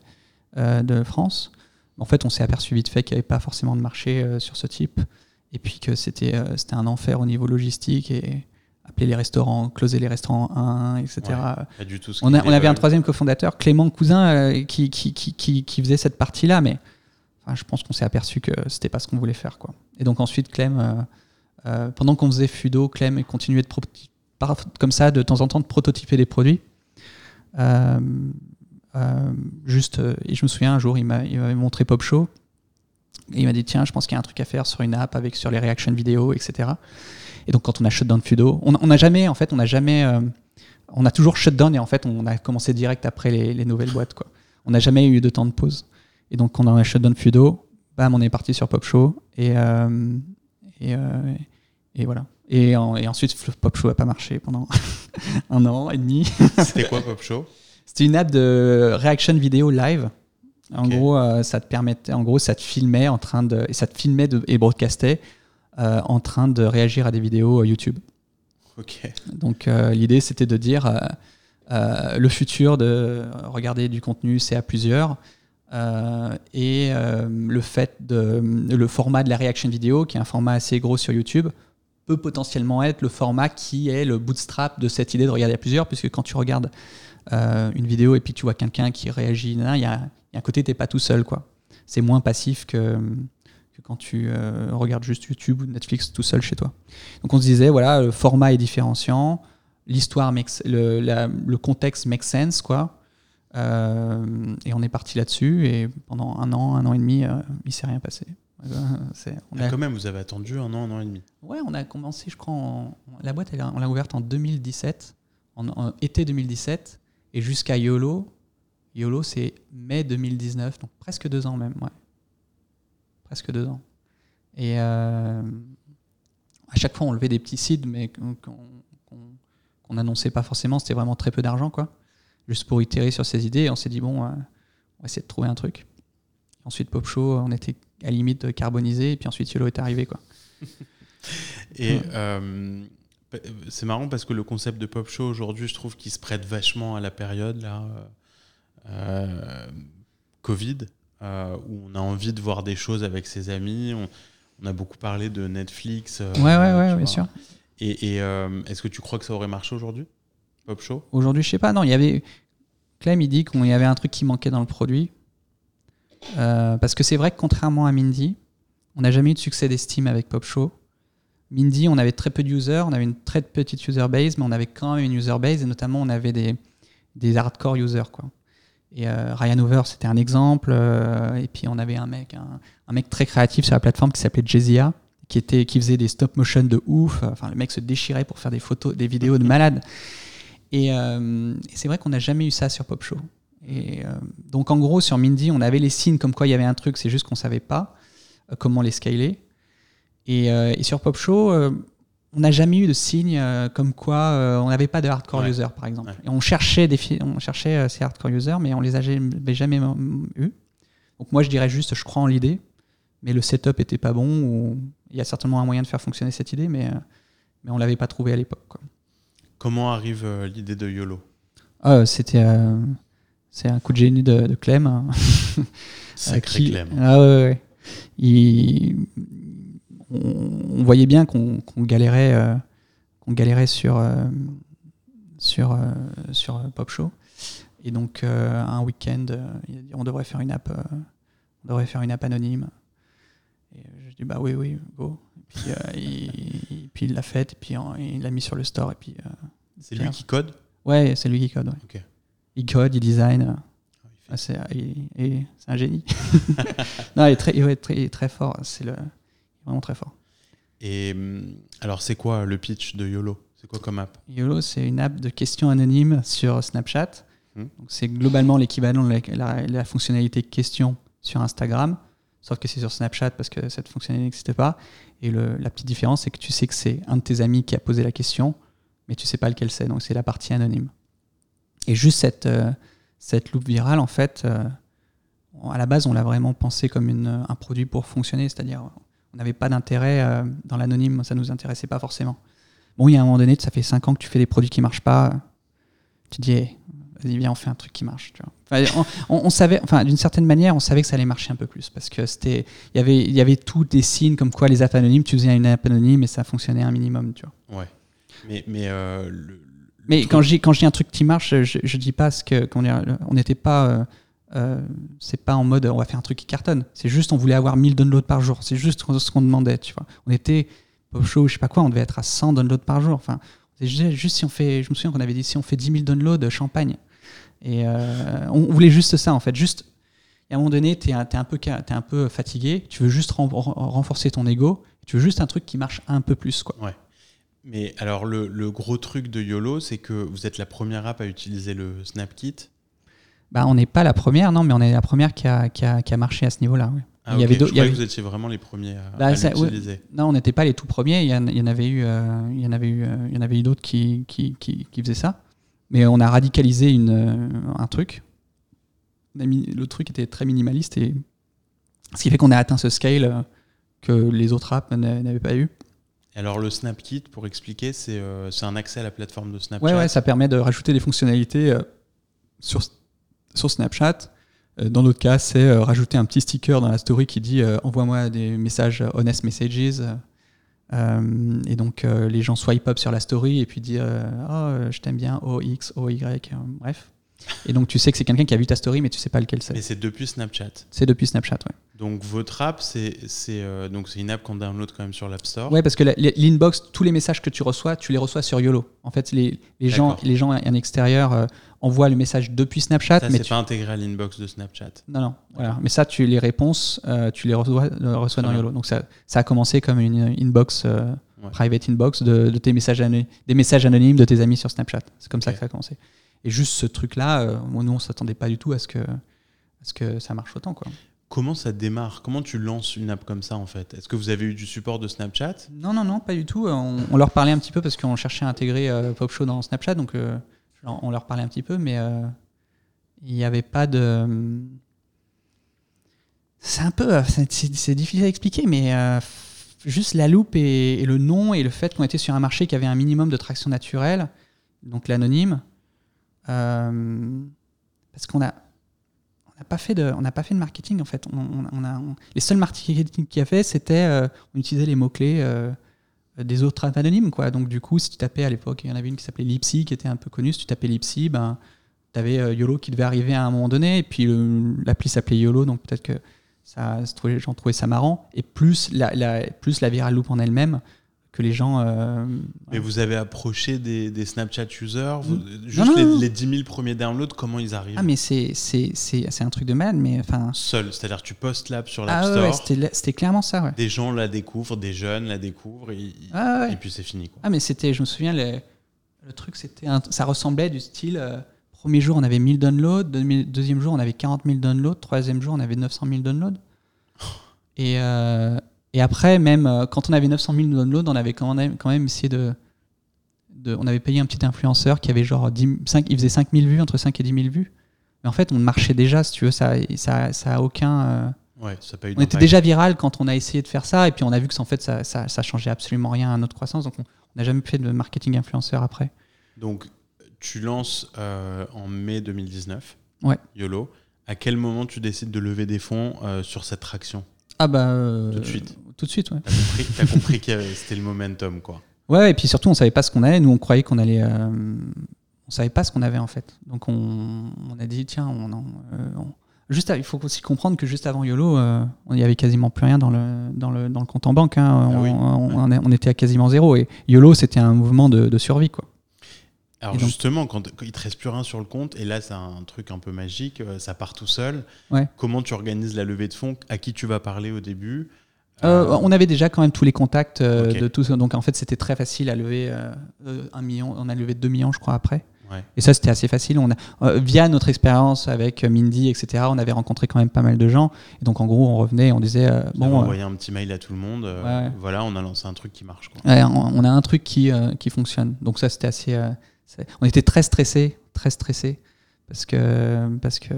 euh, de, France. En fait, on s'est aperçu vite fait qu'il n'y avait pas forcément de marché euh, sur ce type. Et puis que c'était euh, c'était un enfer au niveau logistique et appeler les restaurants, closer les restaurants 1, etc. du tout on, on, avait un troisième cofondateur, Clément Cousin, qui, qui, qui, qui, faisait cette partie-là, mais enfin, je pense qu'on s'est aperçu que c'était pas ce qu'on voulait faire. Quoi. Et donc ensuite, Clem, pendant qu'on faisait Fudo, Clem continuait de comme ça, de temps en temps, de prototyper des produits. Euh, euh, juste, euh, et je me souviens un jour, il m'avait montré Pop Show. Et il m'a dit tiens, je pense qu'il y a un truc à faire sur une app avec sur les reaction vidéo, etc. Et donc quand on a shutdown Fudo, on n'a jamais, en fait, on n'a jamais, on a toujours shutdown et en fait on a commencé direct après les, nouvelles boîtes quoi. On n'a jamais eu de temps de pause. Et donc quand on a shutdown Fudo, bam, on est parti sur Pop Show et, et voilà. Et, ensuite, Pop Show n'a pas marché pendant un an et demi. C'était quoi Pop Show? C'était une app de reaction vidéo live. En gros, euh, ça te permettait, en gros, ça te filmait en train de, et ça te filmait et broadcastait euh, en train de réagir à des vidéos euh, YouTube. Ok. Donc l'idée, c'était de dire le futur de regarder du contenu, c'est à plusieurs. et le fait de le format de la reaction vidéo, qui est un format assez gros sur YouTube, peut potentiellement être le format qui est le bootstrap de cette idée de regarder à plusieurs, puisque quand tu regardes une vidéo et puis tu vois quelqu'un qui réagit. Il y a, un côté, t'es pas tout seul, quoi. C'est moins passif que, quand tu regardes juste YouTube ou Netflix tout seul chez toi. Donc on se disait, voilà, le format est différenciant, l'histoire, le, contexte make sense, quoi. Euh, et on est parti là-dessus. Et pendant un an, un an et demi, euh, il s'est rien passé. on ah, Quand même, vous avez attendu un an, un an et demi. Ouais, on a commencé, je crois, la boîte, on l'a ouverte en 2017, en, été 2017, et jusqu'à YOLO. YOLO, c'est mai 2019, donc presque deux ans même, ouais. Presque deux ans. Et euh, à chaque fois, on levait des petits sites, mais qu'on n'annonçait pas forcément, c'était vraiment très peu d'argent, quoi juste pour itérer sur ces idées. Et on s'est dit, bon, euh, on va essayer de trouver un truc. Ensuite, Pop Show, on était à la limite de carboniser, et puis ensuite, Yolo est arrivé. Quoi. et euh, c'est marrant parce que le concept de Pop Show aujourd'hui, je trouve qu'il se prête vachement à la période là, euh, Covid, où on a envie de voir des choses avec ses amis. On, a beaucoup parlé de Netflix. ouais, ouais, ouais, bien sûr. Et, et est-ce que tu crois que ça aurait marché aujourd'hui Pop Show? Aujourd'hui, je sais pas. Non, il y avait. Clem, il dit qu'il y avait un truc qui manquait dans le produit. Euh, parce que c'est vrai que contrairement à Mindy, on n'a jamais eu de succès d'estime avec Pop Show. Mindy, on avait très peu de users, on avait une très petite user base, mais on avait quand même une user base, et notamment on avait des, des hardcore users. Quoi. Et euh, Ryan Hoover, c'était un exemple. Euh, et puis on avait un mec, un, mec très créatif sur la plateforme qui s'appelait Jezia, qui, était, qui faisait des stop motion de ouf. Enfin, le mec se déchirait pour faire des photos, des vidéos de malade. Et, c'est vrai qu'on n'a jamais eu ça sur Pop Show. Et euh, donc en gros, sur Mindy, on avait les signes comme quoi il y avait un truc, c'est juste qu'on ne savait pas euh, comment les scaler. Et, sur Pop Show, on n'a jamais eu de signes comme quoi on n'avait pas de hardcore users, par exemple. Et on cherchait, des on cherchait ces hardcore users, mais on les avait jamais eu. Donc moi, je dirais juste, je crois en l'idée, mais le setup était pas bon, ou il y a certainement un moyen de faire fonctionner cette idée, mais, mais on l'avait pas trouvé à l'époque. Comment arrive euh, l'idée de YOLO? C'était euh, c'est un coup de génie de, Clem. Sacré Clem. Ah ouais, on, voyait bien qu'on galérait, euh, qu'on galérait sur, sur, sur Pop Show. Et donc un week-end, on devrait faire une app, on devrait faire une app anonyme. Et je dis bah oui oui go. Et puis, il l'a fait, et puis il l'a mis sur le store. Et puis, euh, c'est lui qui code? Ouais, c'est lui qui code. Il code, il design. Ah, c'est un génie. non, il est très, très, très fort. C'est le, vraiment très fort. Et hum, alors, c'est quoi le pitch de YOLO? C'est quoi comme app? YOLO, c'est une app de questions anonymes sur Snapchat. Hmm. C'est globalement l'équivalent de la, la, fonctionnalité question sur Instagram, sauf que c'est sur Snapchat parce que cette fonctionnalité n'existait pas. Et la petite différence, c'est que tu sais que c'est un de tes amis qui a posé la question, mais tu sais pas lequel c'est. Donc c'est la partie anonyme. Et juste cette, euh, cette loupe virale, en fait, euh, à la base, on l'a vraiment pensé comme une, un produit pour fonctionner, c'est-à-dire on n'avait pas d'intérêt euh, dans l'anonyme, ça nous intéressait pas forcément. Bon, il y a un moment donné, ça fait 5 ans que tu fais des produits qui marchent pas, tu dis, vas-y, viens, on fait un truc qui marche. Tu vois. on, savait, enfin, d'une certaine manière, on savait que ça allait marcher un peu plus parce que c'était, y avait, y avait tous des signes comme quoi les apps anonymes, tu faisais une app anonyme et ça fonctionnait un minimum, tu vois. Ouais. Mais, mais, euh, mais quand je dis quand je dis un truc qui marche, je, je dis pas ce que, on n'était pas, euh, euh, c'est pas en mode on va faire un truc qui cartonne. C'est juste on voulait avoir 1000 downloads par jour. C'est juste ce qu'on demandait, tu vois. On était pop show, je sais pas quoi, on devait être à 100 downloads par jour. Enfin, juste si on fait, je me souviens qu'on avait dit si on fait 10 000 downloads, champagne. Et euh, on voulait juste ça, en fait. Juste, à un moment donné, tu es, un peu, es un peu fatigué, tu veux juste renforcer ton ego, tu veux juste un truc qui marche un peu plus. Quoi. Ouais. Mais alors, le, gros truc de YOLO, c'est que vous êtes la première app à utiliser le SnapKit. Bah, on n'est pas la première, non, mais on est la première qui a, qui a, qui a marché à ce niveau-là. Ah, il y avait Je que vous étiez vraiment les premiers à, bah, l'utiliser. Non, on n'était pas les tout premiers. Il y, en, il y en avait eu, euh, il y en avait eu, il y en avait eu d'autres qui, qui, qui, qui, faisaient ça. Mais on a radicalisé une, euh, un truc. Le truc était très minimaliste et ce qui fait qu'on a atteint ce scale euh, que les autres apps n'avaient pas eu. Alors le SnapKit, pour expliquer, c'est euh, un accès à la plateforme de Snapchat. Ouais, ouais, ça permet de rajouter des fonctionnalités sur, sur Snapchat. Dans notre cas, c'est rajouter un petit sticker dans la story qui dit envoie-moi des messages honest messages euh, et donc euh, les gens swipe up sur la story et puis dire oh, je t'aime bien, OX, OY, bref. Et donc tu sais que c'est quelqu'un qui a vu ta story, mais tu sais pas lequel c'est. Mais c'est depuis Snapchat. C'est depuis Snapchat, ouais. Donc votre app, c'est euh, donc c'est une app qu'on download quand même sur l'App Store. Ouais, parce que l'inbox, tous les messages que tu reçois, tu les reçois sur YOLO. En fait, les, les gens, les gens en extérieur euh, envoient le message depuis Snapchat, Ça mais c'est tu- pas intégré à l'inbox de Snapchat. non, non, voilà. Mais ça, tu les réponses, euh, tu les reçois, reçois dans. YOLO. Donc ça, ça a commencé comme une inbox, Ouais. private inbox de, de tes messages des messages anonymes de tes amis sur Snapchat. C'est comme ça que ça a commencé. Et juste ce truc-là, euh, nous on s'attendait pas du tout à ce que, à ce que ça marche autant, quoi. Comment ça démarre? Comment tu lances une app comme ça en fait? Est-ce que vous avez eu du support de Snapchat? Non, non, non, pas du tout. On, on leur parlait un petit peu parce qu'on cherchait à intégrer euh, Pop Show dans Snapchat, donc euh, on leur parlait un petit peu, mais euh, il n'y avait pas de. C'est un peu. euh, C'est difficile à expliquer, mais euh, juste la loupe et, et le nom et le fait qu'on était sur un marché qui avait un minimum de traction naturelle, donc l'anonyme, euh, parce qu'on a. On n'a pas fait de, on n'a pas fait de marketing en fait. Les seuls marketing qu'il a fait, c'était euh, on utilisait les mots clés des autres anonymes quoi. Donc du coup, si tu tapais à l'époque, il y en avait une qui s'appelait Lipsy qui était un peu connue. Si tu tapais Lipsy, ben tu avais YOLO qui devait arriver à un moment donné, et puis l'appli s'appelait YOLO, donc peut-être que ça, gens trouvaient ça marrant. Et plus la, la- plus la viral loop en elle-même que les gens. euh, Mais vous avez approché des, des Snapchat users vous- Juste non, les, non. les 10 000 premiers downloads, comment ils arrivent Ah mais c'est un truc de malade, mais enfin. Seuls, c'est-à-dire tu postes l'app sur l'App Ah ouais, Store, ouais, c'était clairement ça, ouais. des gens la découvrent, des jeunes la découvrent, et, et- Ah ouais. et puis c'est fini. Quoi. Ah mais c'était, je me souviens, le, le truc, c'était, ça ressemblait du style, euh, premier jour on avait 1000 downloads, deuxième jour on avait 40 000 downloads, troisième jour on avait 900 000 downloads. Et, euh, et après, même euh, quand on avait 900 000 downloads, on avait quand même, quand même essayé de, de- On avait payé un petit influenceur qui avait genre 10 5, il faisait 5000 vues, entre 5 et 10 000 vues. Mais en fait, on marchait déjà, si tu veux, ça, ça, ça a aucun. euh, Ouais, ça a pas eu on était déjà viral quand on a essayé de faire ça, et puis on a vu que ça, en fait, ça, ça, ça changeait absolument rien à notre croissance. Donc on n'a jamais fait de marketing influenceur après. Donc tu lances euh, en mai 2019, Ouais. YOLO. À quel moment tu décides de lever des fonds euh, sur cette traction? Ah bah Tout de suite. Tout de suite, ouais. T'as compris, t'as compris que c'était le momentum, quoi. Ouais, et puis surtout, on savait pas ce qu'on avait. Nous, on croyait qu'on allait. euh, on savait pas ce qu'on avait en fait. Donc on, on a dit tiens, on, en- euh, on- juste, à- il faut aussi comprendre que juste avant YOLO, euh, on y avait quasiment plus rien dans le dans le, dans le compte en banque. hein. On, Ah oui. on- on était à quasiment zéro. Et YOLO, c'était un mouvement de, de survie quoi. Alors Et donc- justement, quand, quand il te reste plus rien sur le compte, et là c'est un truc un peu magique, euh, ça part tout seul. Ouais. Comment tu organises la levée de fonds? À qui tu vas parler au début? Euh, on avait déjà quand même tous les contacts euh, de tous, donc en fait c'était très facile à lever euh, un million. On a levé 2 millions, je crois, après. Ouais. Et ça c'était assez facile. On a, via notre expérience avec Mindy, etc. On avait rencontré quand même pas mal de gens. Et donc en gros on revenait, on disait Bon, euh, envoyer un petit mail à tout le monde. Ouais. Voilà, on a lancé un truc qui marche. Quoi. ouais, on on a un truc qui qui fonctionne. Donc ça c'était assez. on était très stressé, très stressé parce que parce que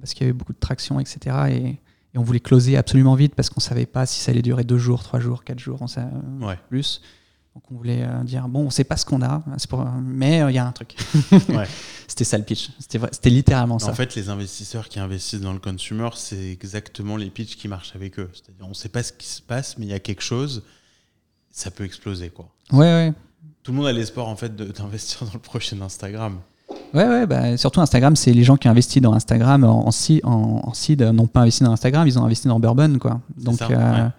parce qu'il y avait beaucoup de traction, etc. Et, et on voulait closer absolument vite parce qu'on savait pas si ça allait durer deux jours, trois jours, quatre jours. On sa- Ouais. plus. Donc on voulait euh, dire bon, on sait pas ce qu'on a, pour- mais euh, il y a un truc. Ouais. C'était ça le pitch. C'était littéralement ça. En fait, les investisseurs qui investissent dans le consumer, c'est exactement les pitchs qui marchent avec eux. C'est-à-dire, on ne sait pas ce qui se passe, mais il y a quelque chose, ça peut exploser. Quoi. Ouais, ouais. Tout le monde a l'espoir en fait d'investir dans le prochain Instagram. Ouais, ouais, bah, surtout Instagram, c'est les gens qui ont investi dans Instagram en, en, seed euh, n'ont pas investi dans Instagram, ils ont investi dans Bourbon, quoi. Donc, euh, ouais.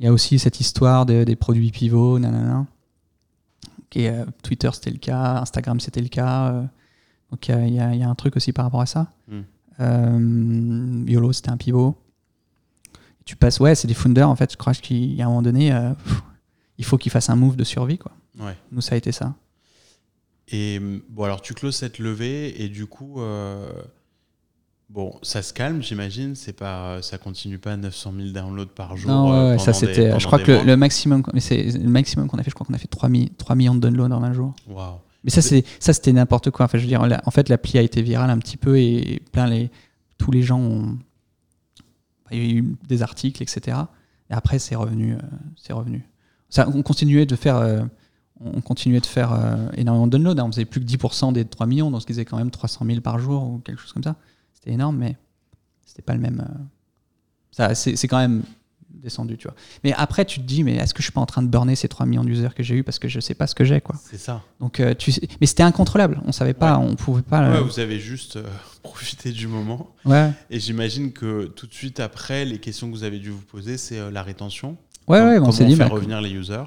il y a aussi cette histoire de- des produits pivots, nanana. Euh, Twitter, c'était le cas, Instagram, c'était le cas. euh, donc, il y a- y, y un truc aussi par rapport à ça. Mm. YOLO, c'était un pivot. Tu passes, ouais, c'est des founders, en fait, je crois qu'il y a un moment donné, pff, il faut qu'ils fassent un move de survie, quoi. Ouais. Nous, ça a été ça. Et hum, bon, alors tu closes cette levée et du coup, euh, bon, ça se calme, j'imagine. C'est pas, ça continue pas à 900 000 downloads par jour. Non, euh, ça c'était. pendant Je crois que le, le maximum, mais c'est le maximum qu'on a fait. Je crois qu'on a fait 3, mi- 3 millions de downloads en un jour. Waouh. Mais ça, c'est ça, c'était n'importe quoi. Enfin, je veux dire, la- en fait, l'appli a été virale un petit peu et plein les, tous les gens ont, il y a eu des articles, etc. Et après, c'est revenu, euh, c'est revenu. Ça, on continuait de faire, euh, on continuait de faire euh, énormément de downloads. hein. On faisait plus que 10% des 3 millions, donc ce qui faisait quand même 300 000 par jour ou quelque chose comme ça. C'était énorme, mais c'était pas le même. euh, ça, c'est quand même descendu, tu vois. Mais après, tu te dis, mais est-ce que je suis pas en train de burner ces 3 millions d'users que j'ai eu parce que je sais pas ce que j'ai, quoi? C'est ça. Donc, euh, tu sais- mais c'était incontrôlable. On savait pas, on pouvait pas. Ouais, vous avez juste profité du moment. ouais, Et j'imagine que tout de suite après, les questions que vous avez dû vous poser, c'est la rétention. ouais, ouais, on s'est dit, faire bah, revenir les users.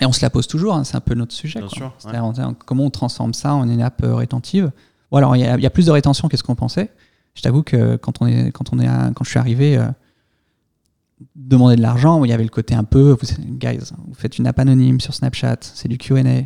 Et on se la pose toujours. hein, c'est un peu notre sujet. Bien quoi. sûr, on- comment on transforme ça en une app euh, rétentive? Bon, alors il y, a- il y a plus de rétention que ce qu'on pensait? Je t'avoue que quand on est, quand on est, à- quand je suis arrivé. euh, demander de l'argent, il y avait le côté un peu, vous, guys, vous faites une app anonyme sur Snapchat, c'est du Q&A.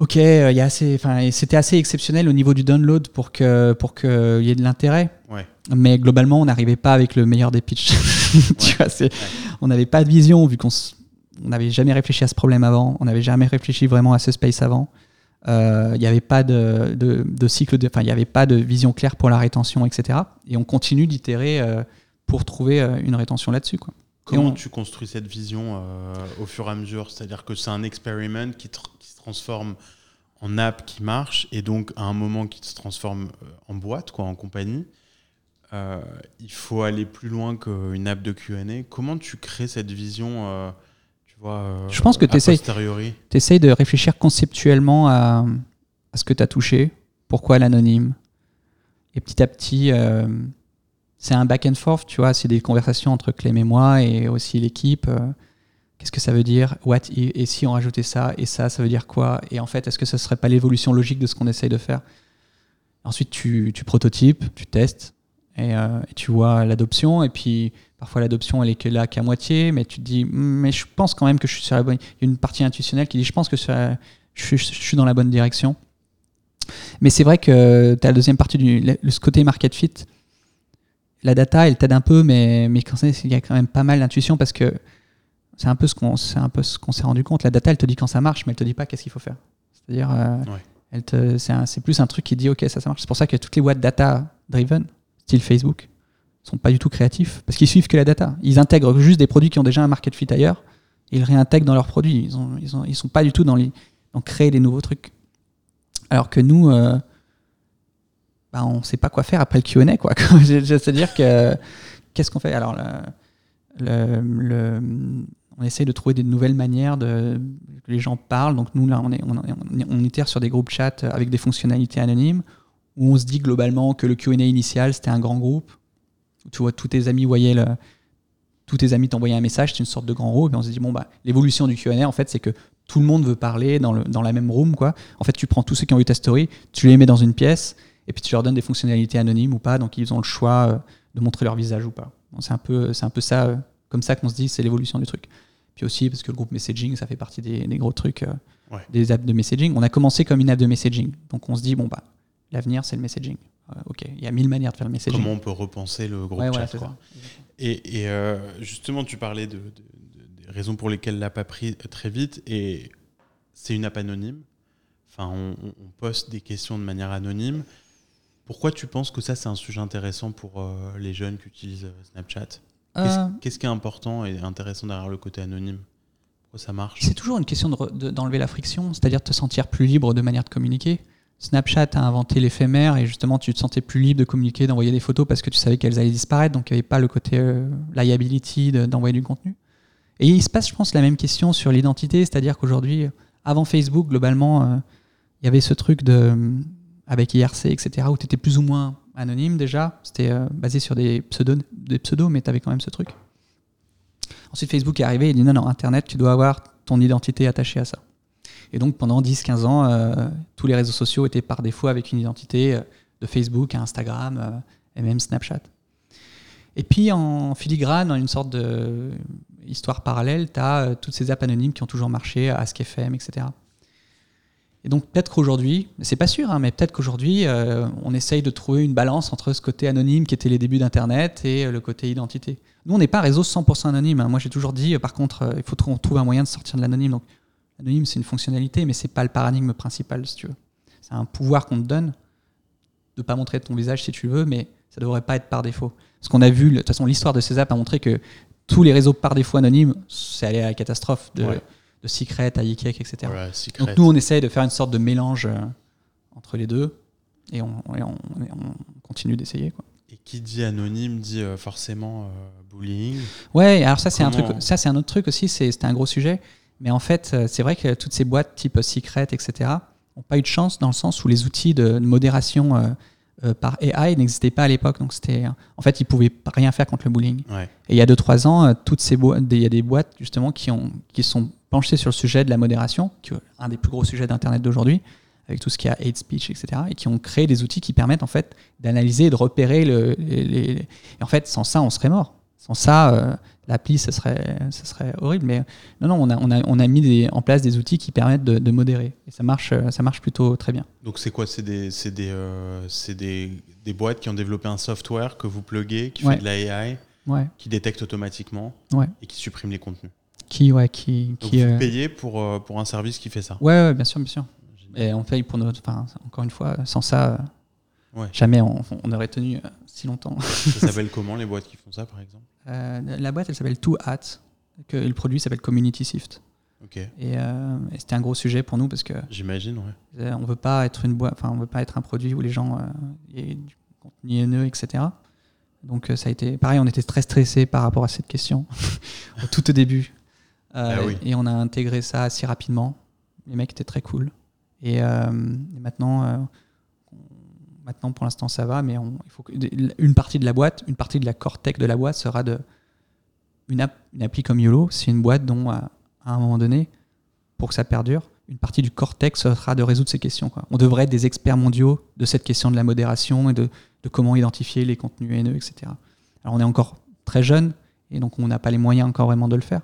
Ok, euh, y a assez, c'était assez exceptionnel au niveau du download pour que pour qu'il y ait de l'intérêt. Ouais. Mais globalement, on n'arrivait pas avec le meilleur des pitchs. Tu Ouais. vois, c'est- On n'avait pas de vision vu qu'on s- on n'avait jamais réfléchi à ce problème avant, on n'avait jamais réfléchi vraiment à ce space avant. Euh, Il n'y avait pas de, de, de cycle, enfin il n'y avait pas de vision claire pour la rétention, etc. Et on continue d'itérer euh, pour trouver euh, une rétention là-dessus. Quoi. Comment on- tu construis cette vision euh, au fur et à mesure? C'est-à-dire que c'est un experiment qui, tr- qui se transforme en app qui marche et donc à un moment qui se transforme euh, en boîte, quoi, en compagnie. Euh, il faut aller plus loin qu'une app de Q&A. Comment tu crées cette vision euh, vois, euh, Je pense que Tu essayes de réfléchir conceptuellement à, à ce que tu as touché, pourquoi l'anonyme. Et petit à petit, euh, c'est un back and forth, tu vois, c'est des conversations entre Clem et moi et aussi l'équipe. euh, Qu'est-ce que ça veut dire What if- Et si on rajoutait ça et ça, ça veut dire quoi Et en fait, est-ce que ce serait pas l'évolution logique de ce qu'on essaye de faire Ensuite, tu, tu prototypes, tu testes et, euh, et tu vois l'adoption. Et puis, parfois, l'adoption, elle est que là qu'à moitié, mais tu te dis, Hmm, mais je pense quand même que je suis sur la bonne. Il y a une partie intuitionnelle qui dit, je pense que je, suis- je suis dans la bonne direction. Mais c'est vrai que tu as la deuxième partie du le, ce côté market fit. La data, elle t'aide un peu, mais, mais quand il y a quand même pas mal d'intuition parce que c'est un peu ce qu'on c'est un peu ce qu'on s'est rendu compte. La data, elle te dit quand ça marche, mais elle te dit pas qu'est-ce qu'il faut faire. C'est-à-dire, euh, Ouais. c'est plus un truc qui dit ok ça ça marche. C'est pour ça que toutes les boîtes data driven, style Facebook, sont pas du tout créatifs parce qu'ils suivent que la data. Ils intègrent juste des produits qui ont déjà un market fit ailleurs. Et ils réintègrent dans leurs produits. Ils ont, ils ont, ils sont pas du tout dans les dans créer des nouveaux trucs. Alors que nous, euh, bah, on sait pas quoi faire après le Q&A quoi. C'est-à-dire que qu'est-ce qu'on fait? Alors le, le- on essaye de trouver des nouvelles manières de que les gens parlent. Donc nous là, on est on, on, on itère sur des groupes chat avec des fonctionnalités anonymes où on se dit globalement que le Q&A initial c'était un grand groupe. Où tu vois tous tes amis voyaient le tous tes amis t'envoyaient un message, c'est une sorte de grand groupe, et on se dit, bon, bah, l'évolution du QA, en fait, c'est que tout le monde veut parler dans, le, dans la même room, quoi. En fait, tu prends tous ceux qui ont eu ta story, tu les mets dans une pièce, et puis tu leur donnes des fonctionnalités anonymes ou pas, donc ils ont le choix euh, de montrer leur visage ou pas. Bon, c'est un peu, c'est un peu ça, euh, comme ça qu'on se dit, c'est l'évolution du truc. Puis aussi, parce que le groupe messaging, ça fait partie des, des gros trucs, euh, Ouais. des apps de messaging. On a commencé comme une app de messaging, donc on se dit, bon, bah, l'avenir, c'est le messaging. Euh, ok, il y a mille manières de faire le messaging. Comment on peut repenser le groupe Ouais, chat quoi. Et, et, euh, justement, tu parlais de, de- de- des raisons pour lesquelles l'app a pris très vite, et c'est une app anonyme. Enfin, on, poste des questions de manière anonyme. Pourquoi tu penses que ça, c'est un sujet intéressant pour euh, les jeunes qui utilisent euh, Snapchat? Qu'est-ce Euh, qui est important et intéressant derrière le côté anonyme? Pourquoi ça marche? C'est toujours une question d'enlever la friction, c'est-à-dire de te sentir plus libre de manière de communiquer. Snapchat a inventé l'éphémère et justement tu te sentais plus libre de communiquer, d'envoyer des photos parce que tu savais qu'elles allaient disparaître, donc il n'y avait pas le côté euh, liability de- d'envoyer du contenu. Et il se passe, je pense, la même question sur l'identité, c'est-à-dire qu'aujourd'hui, avant Facebook, globalement, euh, il y avait ce truc avec IRC, etc., où tu étais plus ou moins anonyme déjà. C'était euh, basé sur des pseudos, des pseudos mais tu avais quand même ce truc. Ensuite, Facebook est arrivé et dit non, non, Internet, tu dois avoir ton identité attachée à ça. Et donc, pendant 10-15 ans, euh, tous les réseaux sociaux étaient par défaut avec une identité euh, de Facebook Instagram euh, et même Snapchat. Et puis, en filigrane, dans une sorte de histoire parallèle, tu as toutes ces apps anonymes qui ont toujours marché, Ask.fm, etc. Et donc, peut-être qu'aujourd'hui, c'est pas sûr, hein, mais peut-être qu'aujourd'hui, on essaye de trouver une balance entre ce côté anonyme qui était les débuts d'Internet et le côté identité. Nous, on n'est pas un réseau 100% anonyme. hein. Moi, j'ai toujours dit, par contre, il faut qu'on trouve un moyen de sortir de l'anonyme. L'anonyme, c'est une fonctionnalité, mais c'est pas le paradigme principal, si tu veux. C'est un pouvoir qu'on te donne de pas montrer ton visage si tu veux, mais ça devrait pas être par défaut. Parce qu'on a vu, de toute façon, l'histoire de ces apps a montré que tous les réseaux par défaut anonymes, c'est allé à la catastrophe de, Ouais. de Secret à Yikek, etc. Donc nous, on essaye de faire une sorte de mélange euh, entre les deux et on, et on- et on continue d'essayer. Et qui dit anonyme dit euh, forcément euh, bullying. Ouais, alors ça c'est un truc, ça c'est un autre truc aussi, c'était un gros sujet. Mais en fait, euh, c'est vrai que toutes ces boîtes type Secret, etc., n'ont pas eu de chance dans le sens où les outils de modération euh, euh, par AI n'existaient pas à l'époque. Donc c'était, en fait, ils pouvaient pas rien faire contre le bullying. Ouais. Et il y a 2-3 ans, toutes ces boîtes, il y a des boîtes justement qui ont, qui sont penchées sur le sujet de la modération, qui est un des plus gros sujets d'internet d'aujourd'hui, avec tout ce qui a hate speech, etc., et qui ont créé des outils qui permettent en fait d'analyser et de repérer le. les- les- Et en fait, sans ça, on serait mort. Sans ça, euh, l'appli, ce serait, ce serait horrible. Mais non, non, on a, on a, on a mis des- en place des outils qui permettent de, de modérer. Et ça marche, ça marche plutôt très bien. Donc c'est quoi? C'est des, des, euh, des, des boîtes qui ont développé un software que vous pluguez, qui Ouais. fait de la AI, Ouais. qui détecte automatiquement Ouais. et qui supprime les contenus. Qui, ouais, qui, Donc qui, vous euh, payez pour, euh, pour un service qui fait ça? ouais, bien sûr, bien sûr. Et on paye pour notre. Enfin, encore une fois, sans ça, jamais on, on aurait tenu si longtemps. Ça s'appelle comment les boîtes qui font ça par exemple? La boîte, elle s'appelle Two Hat, que le produit s'appelle Community Sift. Ok, Et, euh, et c'était un gros sujet pour nous parce que j'imagine, ouais. euh, on veut pas être une boîte, enfin on veut pas être un produit où les gens euh, ait du contenu haineux, etc. Donc euh, ça a été pareil, on était très stressé par rapport à cette question au tout au début. Euh, Ah oui. Et on a intégré ça assez rapidement. Les mecs étaient très cool. Et, euh, et maintenant, euh, maintenant pour l'instant ça va, mais il faut une partie de la boîte, une partie de la core tech de la boîte sera de une, une appli comme YOLO. C'est une boîte dont à, un moment donné, pour que ça perdure, une partie du core tech sera de résoudre ces questions. On devrait être des experts mondiaux de cette question de la modération et de, de comment identifier les contenus haineux, etc. Alors on est encore très jeune et donc on n'a pas les moyens encore vraiment de le faire.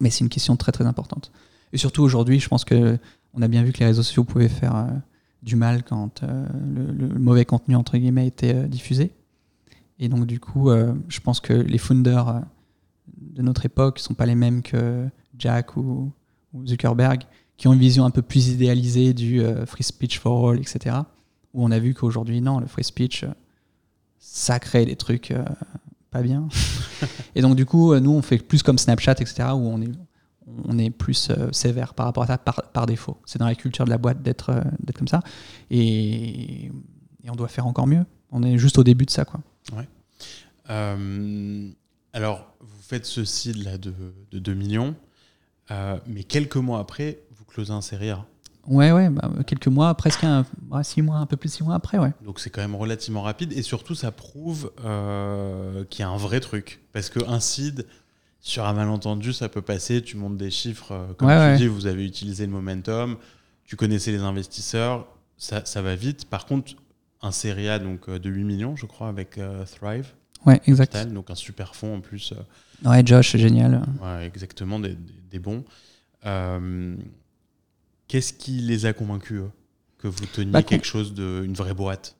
Mais c'est une question très très importante. Et surtout aujourd'hui, je pense que on a bien vu que les réseaux sociaux pouvaient faire euh, du mal quand euh, le, le mauvais contenu entre guillemets était euh, diffusé. Et donc du coup, euh, je pense que les founders euh, de notre époque sont pas les mêmes que Jack ou, ou Zuckerberg, qui ont une vision un peu plus idéalisée du free speech for all, etc. Où on a vu qu'aujourd'hui, non, le free speech, ça crée des trucs pas bien. Et donc du coup, nous, on fait plus comme Snapchat, etc., où on est, on est plus euh, sévère par rapport à ça par, par défaut. C'est dans la culture de la boîte d'être euh, d'être comme ça. Et, et on doit faire encore mieux. On est juste au début de ça, quoi. Euh, alors, vous faites ce seed là de, de 2 millions, mais quelques mois après, vous closez un série A. Ouais, ouais, bah, quelques mois, presque un, ouais, six mois, un peu plus de six mois après, ouais. Donc c'est quand même relativement rapide et surtout ça prouve qu'il y a un vrai truc. Parce qu'un seed, sur un malentendu, ça peut passer, tu montes des chiffres, euh, comme Ouais, tu ouais. dis, vous avez utilisé le momentum, tu connaissais les investisseurs, ça, ça va vite. Par contre, un série A donc, euh, de 8 millions, je crois, avec euh, Thrive, Ouais, exact. Capital, donc un super fonds en plus. euh, Ouais, Josh, c'est génial. Ouais, exactement, des, des- des bons. Euh, Qu'est-ce qui les a convaincus, eux? Que vous teniez Bah, quelque chose de. une vraie boîte?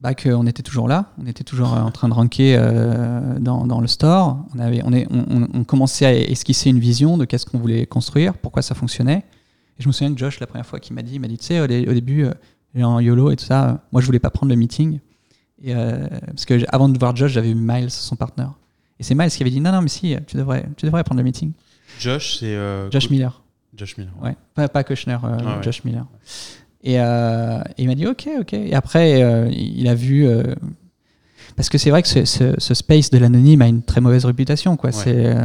Bah, qu'on était toujours là, on était toujours euh, en train de ranker euh, dans, dans le store. On, avait, on, est, on, commençait à esquisser une vision de qu'est-ce qu'on voulait construire, pourquoi ça fonctionnait. Et je me souviens que Josh, la première fois qu'il m'a dit, il m'a dit, tu sais, au, dé- au début, euh, en YOLO et tout ça, euh, moi je voulais pas prendre le meeting. Et, parce que avant de voir Josh, j'avais vu Miles, son partenaire. Et c'est Miles qui avait dit, non, non, mais si, tu devrais, tu devrais prendre le meeting. Josh, c'est. Josh Miller. Josh Miller. Ouais, pas, pas Kushner, Ah ouais. Josh Miller. Et, euh, et il m'a dit ok, ok. Et après, euh, il a vu. euh, parce que c'est vrai que ce, ce- ce space de l'anonyme a une très mauvaise réputation. Quoi. Ouais. C'est.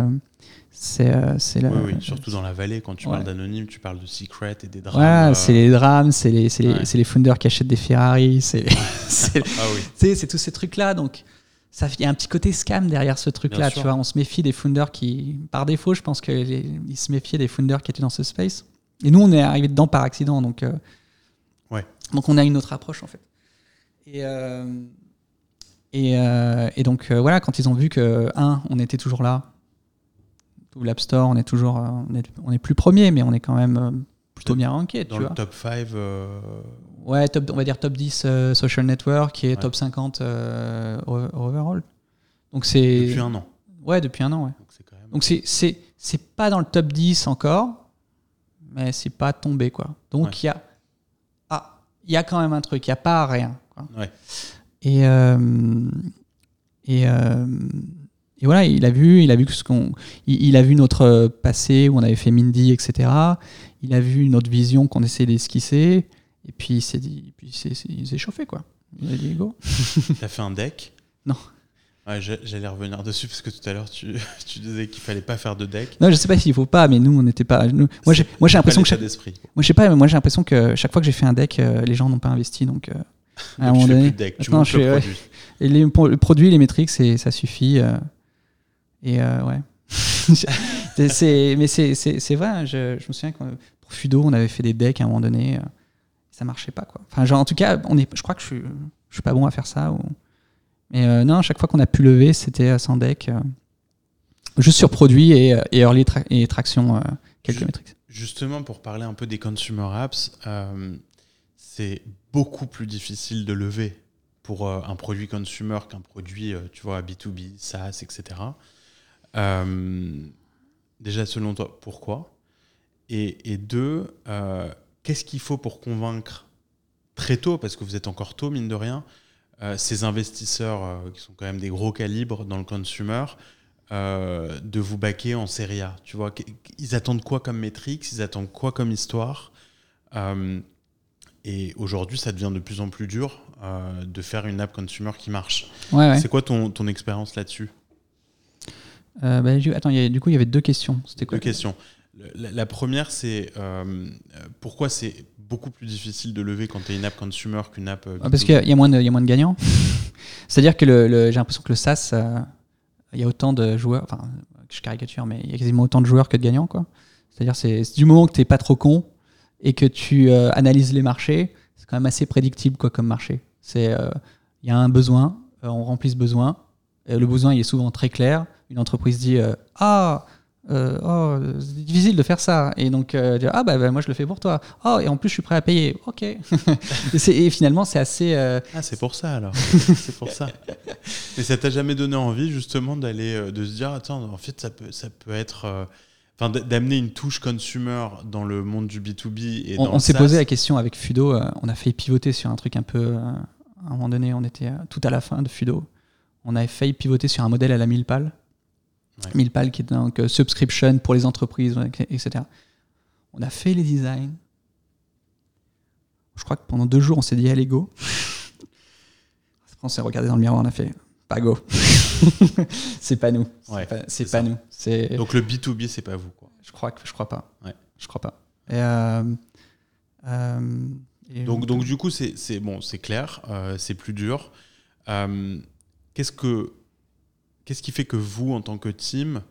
c'est c'est la- Oui, oui, surtout dans la vallée, quand tu Ouais. parles d'anonyme, tu parles de secret et des drames. Voilà, c'est les drames, c'est les, c'est les, Ouais. c'est les founders qui achètent des Ferrari, c'est c'est- Ah oui. tous ces trucs-là. Donc, il y a un petit côté scam derrière ce truc-là. Tu vois, on se méfie des founders qui, par défaut, je pense qu'ils se méfiaient des founders qui étaient dans ce space. Et nous, on est arrivé dedans par accident. Donc, Ouais. donc on a une autre approche, en fait. Et, euh, et, euh, et donc, euh, voilà, quand ils ont vu que, un, on était toujours là, tout l'App Store, on est toujours, on est, on est plus premier, mais on est quand même plutôt bien ranké, Dans tu le vois. top 5. Ouais, top, on va dire top 10 euh, social network qui est Ouais. top 50 euh, o- overall. Donc c'est depuis un an. ouais depuis un an ouais. Donc c'est quand même. Donc c'est pas dans le top 10 encore, mais c'est pas tombé quoi. Donc Ouais. il y a il y a quand même un truc, il y a pas rien. Quoi. Ouais. Et euh, et euh, et voilà, il a vu, il a vu que ce qu'on, il, il a vu notre passé où on avait fait Mindy, etc. Il a vu notre vision qu'on essayait d'esquisser, et puis il s'est dit, puis il s'est- il s'est chauffé quoi. Il a dit go. T'as fait un deck? Non. Ouais, j'a- J'allais revenir dessus parce que tout à l'heure tu, tu disais qu'il fallait pas faire de deck. Non, je sais pas s'il faut pas, mais nous, on n'était pas. nous- moi, j'ai moi, j'ai Pas l'impression que chaque- moi, je sais pas, mais moi, j'ai l'impression que chaque fois que j'ai fait un deck, euh, les gens n'ont pas investi, donc. euh, à un Donc, tu fais plus de deck, tu je le fais, ouais. produit. Et les, le produit, les métriques, c'est- ça suffit. euh, et euh, ouais. Mais c'est vrai, hein, je, je me souviens que pour Fudo, on avait fait des decks à un moment donné. ça marchait pas, quoi. Enfin, genre, en tout cas, on est, je crois que je suis, je suis pas bon à faire ça. Ou... Mais euh, non, chaque fois qu'on a pu lever, c'était euh, sans deck. euh, juste sur produit et, euh, et early tra- et traction. Justement, pour parler un peu des consumer apps, c'est beaucoup plus difficile de lever pour un produit consumer qu'un produit, tu vois, B2B, SaaS, etc. Déjà, selon toi, pourquoi? Et, deux, qu'est-ce qu'il faut pour convaincre très tôt, parce que vous êtes encore tôt, mine de rien, ces investisseurs euh, qui sont quand même des gros calibres dans le consumer, euh, de vous baquer en série A Tu vois, ils attendent quoi comme métriques Ils attendent quoi comme histoire Euh, Et aujourd'hui, ça devient de plus en plus dur euh, de faire une app consumer qui marche. Ouais, ouais. C'est quoi ton, ton expérience là-dessus? Euh, bah, attends, il y a- du coup, il y avait deux questions. C'était quoi Deux questions. La, la première, c'est euh, euh, pourquoi c'est beaucoup plus difficile de lever quand tu es une app consumer qu'une app. euh, Ah, Parce B2B? qu'il y, a- il y a moins de, il y a moins de gagnants. C'est-à-dire que le, le- j'ai l'impression que le SaaS, euh, il y a autant de joueurs, enfin, je caricature, mais il y a quasiment autant de joueurs que de gagnants. quoi. C'est-à-dire c'est c'est du moment que tu n'es pas trop con et que tu euh, analyses les marchés, c'est quand même assez prédictible quoi, comme marché. C'est, euh, Il y a un besoin, on remplit ce besoin, le besoin il est souvent très clair. Une entreprise dit Ah, euh, oh, c'est difficile de faire ça. Et donc, euh, dire, ah, bah, bah, moi je le fais pour toi. Oh, et en plus je suis prêt à payer. Ok. et, c'est- et finalement, c'est assez. euh, Ah, c'est pour ça alors. c'est pour ça. Mais ça t'a jamais donné envie justement d'aller, de se dire, attends, en fait, ça peut, ça peut être. Enfin, d'amener une touche consumer dans le monde du B2B et on dans on le s'est posé la question avec Fudo. euh, on a failli pivoter sur un truc un peu. euh, à un moment donné, on était euh, tout à la fin de Fudo. On avait failli pivoter sur un modèle à la Milpal. Ouais. Milpal qui est donc euh, subscription pour les entreprises, etc. On a fait les designs. Je crois que pendant deux jours, on s'est dit allez go. On s'est regardé dans le miroir, on a fait pas go. c'est pas nous. C'est Ouais, pas, c'est pas ça. nous. C'est Donc le B2B, c'est pas vous. Quoi. je crois que je crois pas. Ouais. Je crois pas. Et, euh, euh, et- Donc, donc du coup, c'est c'est- bon, c'est clair, euh, c'est plus dur. Euh, Qu'est-ce que qu'est-ce qui fait que vous, en tant que team,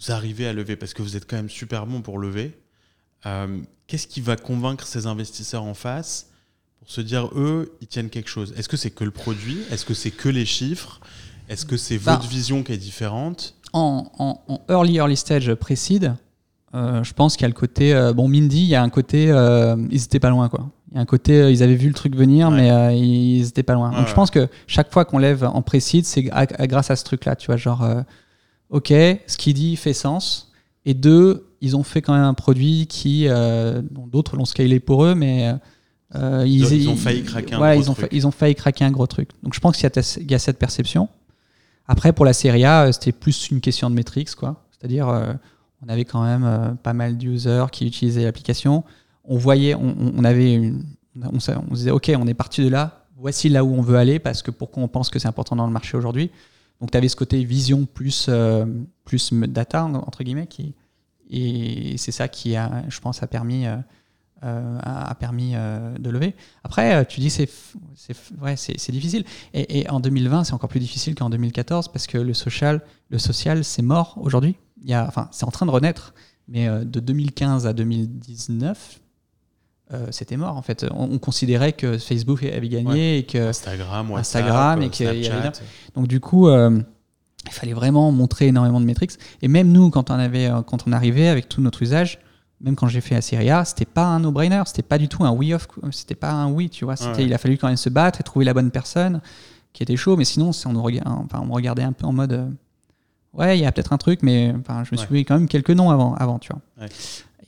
vous arrivez à lever? Parce que vous êtes quand même super bon pour lever. Euh, Qu'est-ce qui va convaincre ces investisseurs en face pour se dire, eux, ils tiennent quelque chose? Est-ce que c'est que le produit? Est-ce que c'est que les chiffres? Est-ce que c'est Bah. votre vision qui est différente? En, en- en early early stage précide, euh, je pense qu'il y a le côté euh, bon Mindy, il y a un côté ils étaient pas loin quoi. Il y a un côté euh, ils avaient vu le truc venir Ouais. mais euh, ils étaient pas loin. Ouais, Donc je pense que chaque fois qu'on lève en précide, c'est à- à- grâce à ce truc là, tu vois genre euh, OK, ce qu'il dit fait sens et deux, ils ont fait quand même un produit qui euh, d'autres l'ont scalé pour eux mais Ils ont- ils ont failli craquer un gros ils ont, truc. fa- ils ont failli craquer un gros truc. Donc je pense qu'il y, a y cette perception. Après, pour la série A, c'était plus une question de métriques, quoi. C'est-à-dire, on avait quand même pas mal d'users qui utilisaient l'application. On voyait, on, avait on, on disait, OK, on est parti de là, voici là où on veut aller, parce que pourquoi on pense que c'est important dans le marché aujourd'hui. Donc, tu avais ce côté vision plus, euh, plus data, entre guillemets, et c'est ça qui, a, je pense, a permis, euh, euh, a, permis de lever. Après, tu dis, c'est ouais, c'est difficile. Et, en 2020, c'est encore plus difficile qu'en 2014, parce que le social, le social c'est mort aujourd'hui. Enfin, c'est en train de renaître, mais de 2015 à 2019, euh, c'était mort en fait. On, on considérait que Facebook avait gagné et que Instagram, WhatsApp, Instagram et qu'il y avait- Snapchat. donc du coup, euh, il fallait vraiment montrer énormément de métriques. Et même nous, quand on avait, euh, quand on arrivait avec tout notre usage, même quand j'ai fait la série A, c'était pas un no-brainer, c'était pas du tout un oui off, c'était pas un oui, tu vois. Ouais. Il a fallu quand même se battre et trouver la bonne personne qui était chaud. Mais sinon, on, nous enfin, on me regardait un peu en mode, euh, ouais, il y a peut-être un truc, mais enfin, je me suis mis quand même quelques noms avant, avant tu vois. Ouais.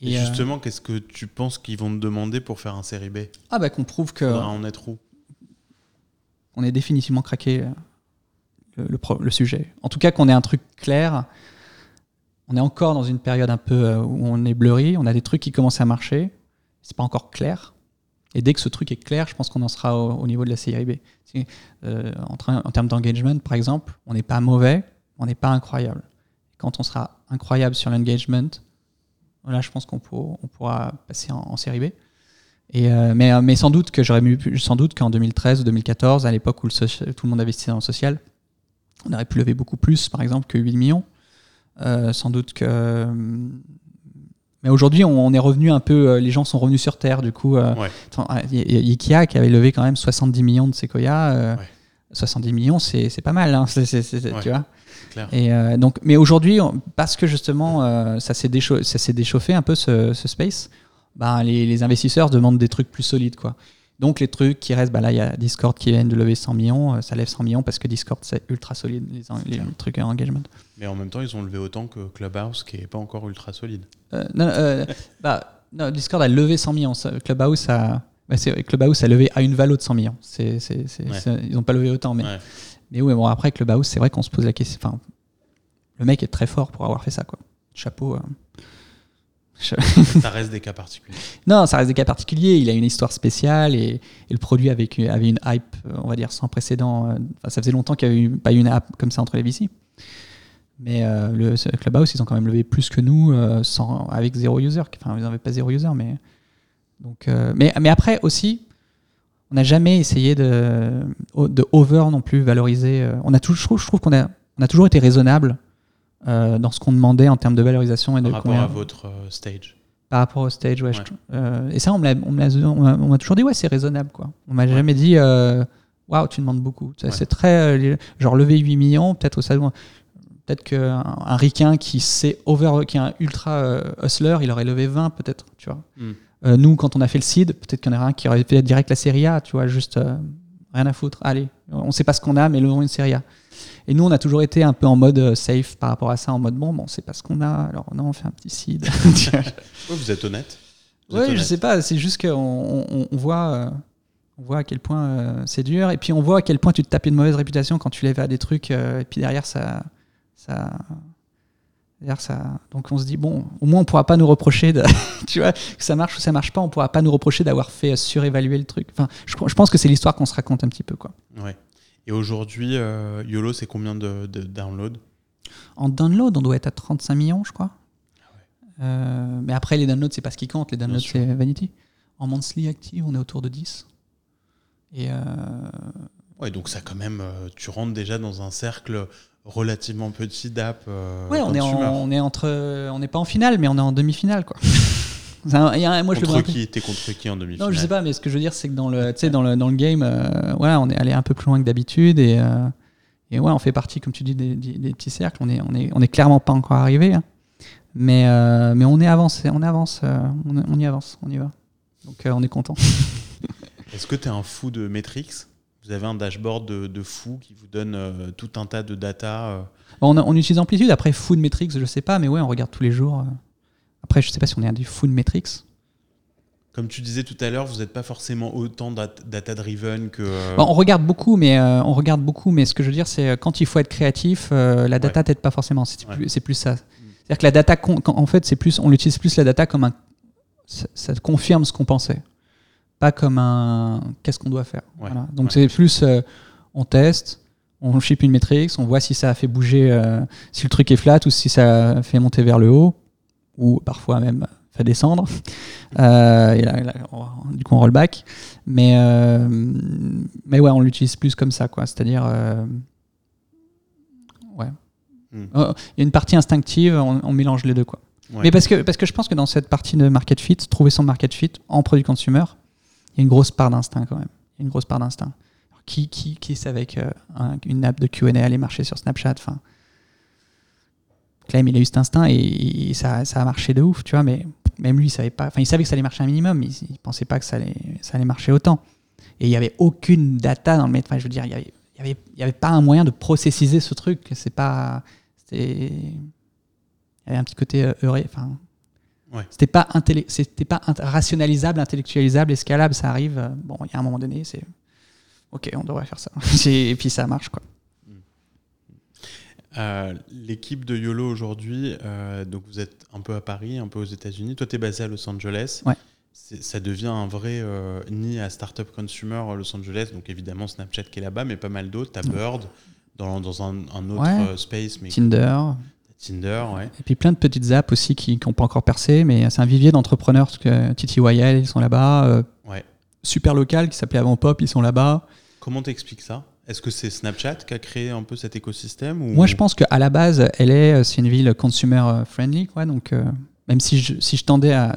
Et, Et euh, justement, qu'est-ce que tu penses qu'ils vont te demander pour faire un série B ah bah qu'on prouve que être où on est définitivement craqué euh, le, le pro- le sujet. En tout cas, qu'on ait un truc clair. On est encore dans une période un peu euh, où on est blurry. On a des trucs qui commencent à marcher. C'est pas encore clair. Et dès que ce truc est clair, je pense qu'on en sera au, niveau de la série B. Euh, en, en, termes d'engagement, par exemple, on n'est pas mauvais, on n'est pas incroyable. Quand on sera incroyable sur l'engagement, là, je pense qu'on pourra passer en, série B. Et euh, mais, mais, sans doute que j'aurais sans doute qu'en 2013 ou 2014, à l'époque où tout le monde investissait dans le social, on aurait pu lever beaucoup plus, par exemple, que 8 millions. Euh, sans doute que mais aujourd'hui, on, est revenu un peu, euh, les gens sont revenus sur Terre, du coup. Euh, il y, a Ikea qui avait levé quand même 70 millions de Sequoia. 70 euh, millions, c'est pas mal, hein, tu vois. Et donc, mais aujourd'hui, parce que justement, ça s'est déchauffé, déchauffé, un peu ce, space, bah, les, les, investisseurs demandent des trucs plus solides, quoi. Donc les trucs qui restent, bah là il y a Discord qui vient de lever 100 millions, euh, ça lève 100 millions parce que Discord c'est ultra solide, les, trucs à engagement. Mais en même temps ils ont levé autant que Clubhouse qui est pas encore ultra solide. Euh, non, euh, bah, non, Discord a levé 100 millions, Clubhouse a, Clubhouse a levé à une valeur de 100 millions. C'est, Ils n'ont pas levé autant, mais, mais oui, bon après Clubhouse c'est vrai qu'on se pose la question, enfin le mec est très fort pour avoir fait ça quoi. Chapeau. ça reste des cas particuliers. Non, ça reste des cas particuliers. Il a une histoire spéciale et, le produit avait, avait, une hype, on va dire, sans précédent. Euh, ça faisait longtemps qu'il n'y avait eu, pas eu une app comme ça entre les VC. Mais euh, le Clubhouse, ils ont quand même levé plus que nous euh, sans, avec zéro user. Enfin, ils n'avaient pas zéro user, mais. Donc, mais, mais après aussi, on n'a jamais essayé de, de over non plus valoriser. On a toujours, je trouve qu'on a, on a toujours été raisonnable euh, dans ce qu'on demandait en termes de valorisation. Et Par de rapport à votre euh, stage Par rapport au stage, ouais. Euh, et ça, on m'a toujours dit, ouais, c'est raisonnable. Quoi. On m'a jamais dit, waouh, tu demandes beaucoup. C'est très. genre, lever 8 millions, peut-être ça Peut-être qu'un un ricain qui, sait over, qui est un ultra hustler, il aurait levé 20 peut-être, tu vois. Hmm. nous, quand on a fait le seed, peut-être qu'il y en aurait un qui aurait fait direct la série A, tu vois, juste rien à foutre. Allez, on sait pas ce qu'on a, mais levons une série A. Et nous, on a toujours été un peu en mode euh, safe par rapport à ça, en mode bon, bon, c'est pas ce qu'on a, alors non, on fait un petit seed. vous êtes honnête Oui, je sais pas, c'est juste qu'on on, voit. Euh, on voit à quel point euh, c'est dur, et puis on voit à quel point tu te tapes une mauvaise réputation quand tu lèves à des trucs, et puis derrière ça, ça, ça. Donc on se dit bon, au moins on pourra pas nous reprocher de, tu vois, que ça marche ou ça marche pas, on pourra pas nous reprocher d'avoir fait surévaluer le truc. Enfin, je, je pense que c'est l'histoire qu'on se raconte un petit peu, quoi. Ouais. Et aujourd'hui, euh, YOLO, c'est combien de, de downloads? En download, on doit être à 35 millions, je crois. Ah euh, mais après, les downloads, c'est pas ce qui compte. Les downloads, c'est Vanity. En monthly active, on est autour de 10. Et euh, Ouais, donc ça, quand même, tu rentres déjà dans un cercle relativement petit d'app. ouais, on est, on est entre, on n'est pas en finale, mais on est en demi-finale, quoi. moi, contre je qui T'es contre qui en demi-finale Non, je sais pas, mais ce que je veux dire, c'est que dans le, dans le, dans le game, euh, voilà, on est allé un peu plus loin que d'habitude et, euh, et ouais, on fait partie, comme tu dis, des, des, petits cercles. On est, on est, on est clairement pas encore arrivé, hein. mais, euh, mais on est avancé, on avance, on, y avance, on y va. Donc on est content. Est-ce que tu es un fou de Metrix Vous avez un dashboard de, de fou qui vous donne tout un tas de data on, on, utilise Amplitude. Après, fou de Metrix, je sais pas, mais ouais, on regarde tous les jours. Après, je ne sais pas si on est un du food metrics. Comme tu disais tout à l'heure, vous n'êtes pas forcément autant data-driven que. Euh, on regarde beaucoup, mais euh, on regarde beaucoup, mais ce que je veux dire, c'est euh, quand il faut être créatif, la data t'aide pas forcément. C'est plus, ça. C'est-à-dire que la data, en fait, c'est plus, on utilise plus la data comme un, ça, confirme ce qu'on pensait, pas comme un, qu'est-ce qu'on doit faire. Donc c'est plus, on teste, on ship une métrique, on voit si ça a fait bouger, si le truc est flat ou si ça a fait monter vers le haut ou parfois même fait descendre. Euh, et là, du coup, on roll back. Mais, euh, mais ouais, on l'utilise plus comme ça, quoi. C'est-à-dire. Euh, ouais. Hmm. Il y a une partie instinctive, on, mélange les deux, quoi. Mais parce que, parce que je pense que dans cette partie de market fit, trouver son market fit en produit consumer, il y a une grosse part d'instinct quand même. Il y a une grosse part d'instinct. Qui, qui, qui sait avec une app de Q&A aller marcher sur Snapchat enfin, Clem, il a eu cet instinct et, ça, ça, a marché de ouf, tu vois, mais même lui, il savait pas. Enfin, il savait que ça allait marcher un minimum, mais il, pensait pas que ça allait, ça allait marcher autant. Et il n'y avait aucune data dans le métro. Enfin, je veux dire, il n'y avait, y avait, y avait, pas un moyen de processiser ce truc. C'est pas. Il y avait un petit côté euh, heureux. Enfin, ouais. C'était pas, c'était pas rationalisable, intellectualisable, escalable. Ça arrive. Bon, il y a un moment donné, c'est. Ok, on devrait faire ça. et puis ça marche, quoi. Euh, l'équipe de YOLO aujourd'hui, euh, donc vous êtes un peu à Paris, un peu aux États-Unis. Toi, tu es basé à Los Angeles. Ouais. ça devient un vrai nid à startup consumer Los Angeles. Donc évidemment Snapchat qui est là-bas, mais pas mal d'autres. T'as Bird dans, dans un, autre space. Mais Tinder. Tinder, ouais. Et puis plein de petites apps aussi qui n'ont pas encore percé, mais c'est un vivier d'entrepreneurs. Parce que TTYL, ils sont là-bas. ouais. Super local qui s'appelait avant Pop, ils sont là-bas. Comment t'expliques ça? Est-ce que c'est Snapchat qui a créé un peu cet écosystème ou... Moi, je pense qu'à la base, elle est, c'est une ville consumer friendly, quoi. Donc, même si je, si je tendais à,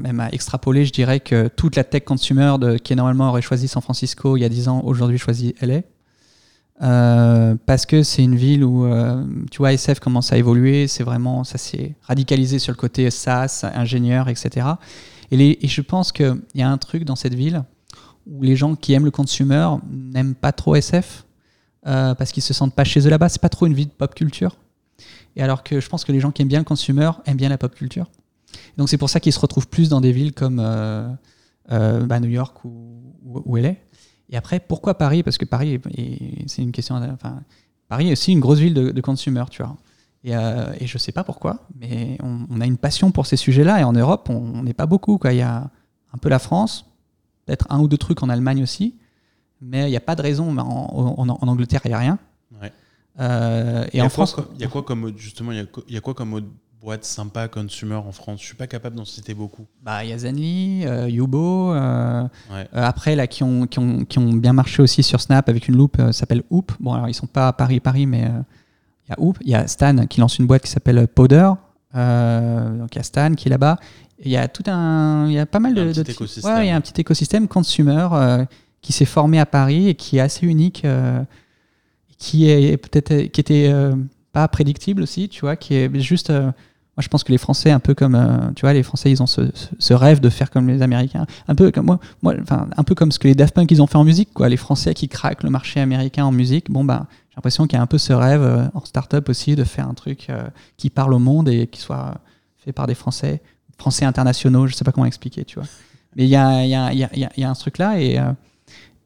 même à extrapoler, je dirais que toute la tech consumer de, qui normalement aurait choisi San Francisco il y a 10 ans, aujourd'hui choisit LA. Euh, parce que c'est une ville où, euh, tu vois, SF commence à évoluer, c'est vraiment, ça s'est radicalisé sur le côté SaaS, ingénieur, etc. Et, je pense qu'il y a un truc dans cette ville où les gens qui aiment le consumer n'aiment pas trop SF euh, parce qu'ils se sentent pas chez eux là-bas. C'est pas trop une vie de pop culture. Et alors que je pense que les gens qui aiment bien le consumer aiment bien la pop culture. donc c'est pour ça qu'ils se retrouvent plus dans des villes comme bah, New York ou, ou, LA. Et après, pourquoi Paris? Parce que Paris, c'est une question. Enfin, Paris est aussi une grosse ville de, de consumer, tu vois. Et, et, je sais pas pourquoi, mais on, a une passion pour ces sujets-là. Et en Europe, on n'est pas beaucoup. Quoi. Il y a un peu la France, peut-être un ou deux trucs en Allemagne aussi, mais il n'y a pas de raison. En, en, en Angleterre, il n'y a rien. Euh, et en France, il y a quoi comme justement, il y, a quoi comme autre boîte sympa consumer en France Je suis pas capable d'en citer beaucoup. Bah, il y a Zenly, euh, Yubo. Euh, après là, qui ont, qui ont, qui, ont, bien marché aussi sur Snap avec une loupe, s'appelle Hoop. Bon, alors ils sont pas à Paris, Paris, mais il y a Hoop. Il y a Stan qui lance une boîte qui s'appelle Powder. donc il y a Stan qui est là-bas. Il y a tout un, il y a pas mal de, de, ouais, il y a un petit écosystème consumer qui s'est formé à Paris et qui est assez unique qui est peut-être qui était euh, pas prédictible aussi, tu vois, qui est juste. Euh, je pense que les Français, un peu comme, euh, tu vois, les Français, ils ont ce, rêve de faire comme les Américains, un peu comme moi, un peu comme ce que les Daft Punk ils ont fait en musique. Les Français qui craquent le marché américain en musique, bon bah, j'ai l'impression qu'il y a un peu ce rêve en start-up aussi de faire un truc qui parle au monde et qui soit fait par des Français, Français internationaux, je sais pas comment expliquer, tu vois. Mais il y a, un truc là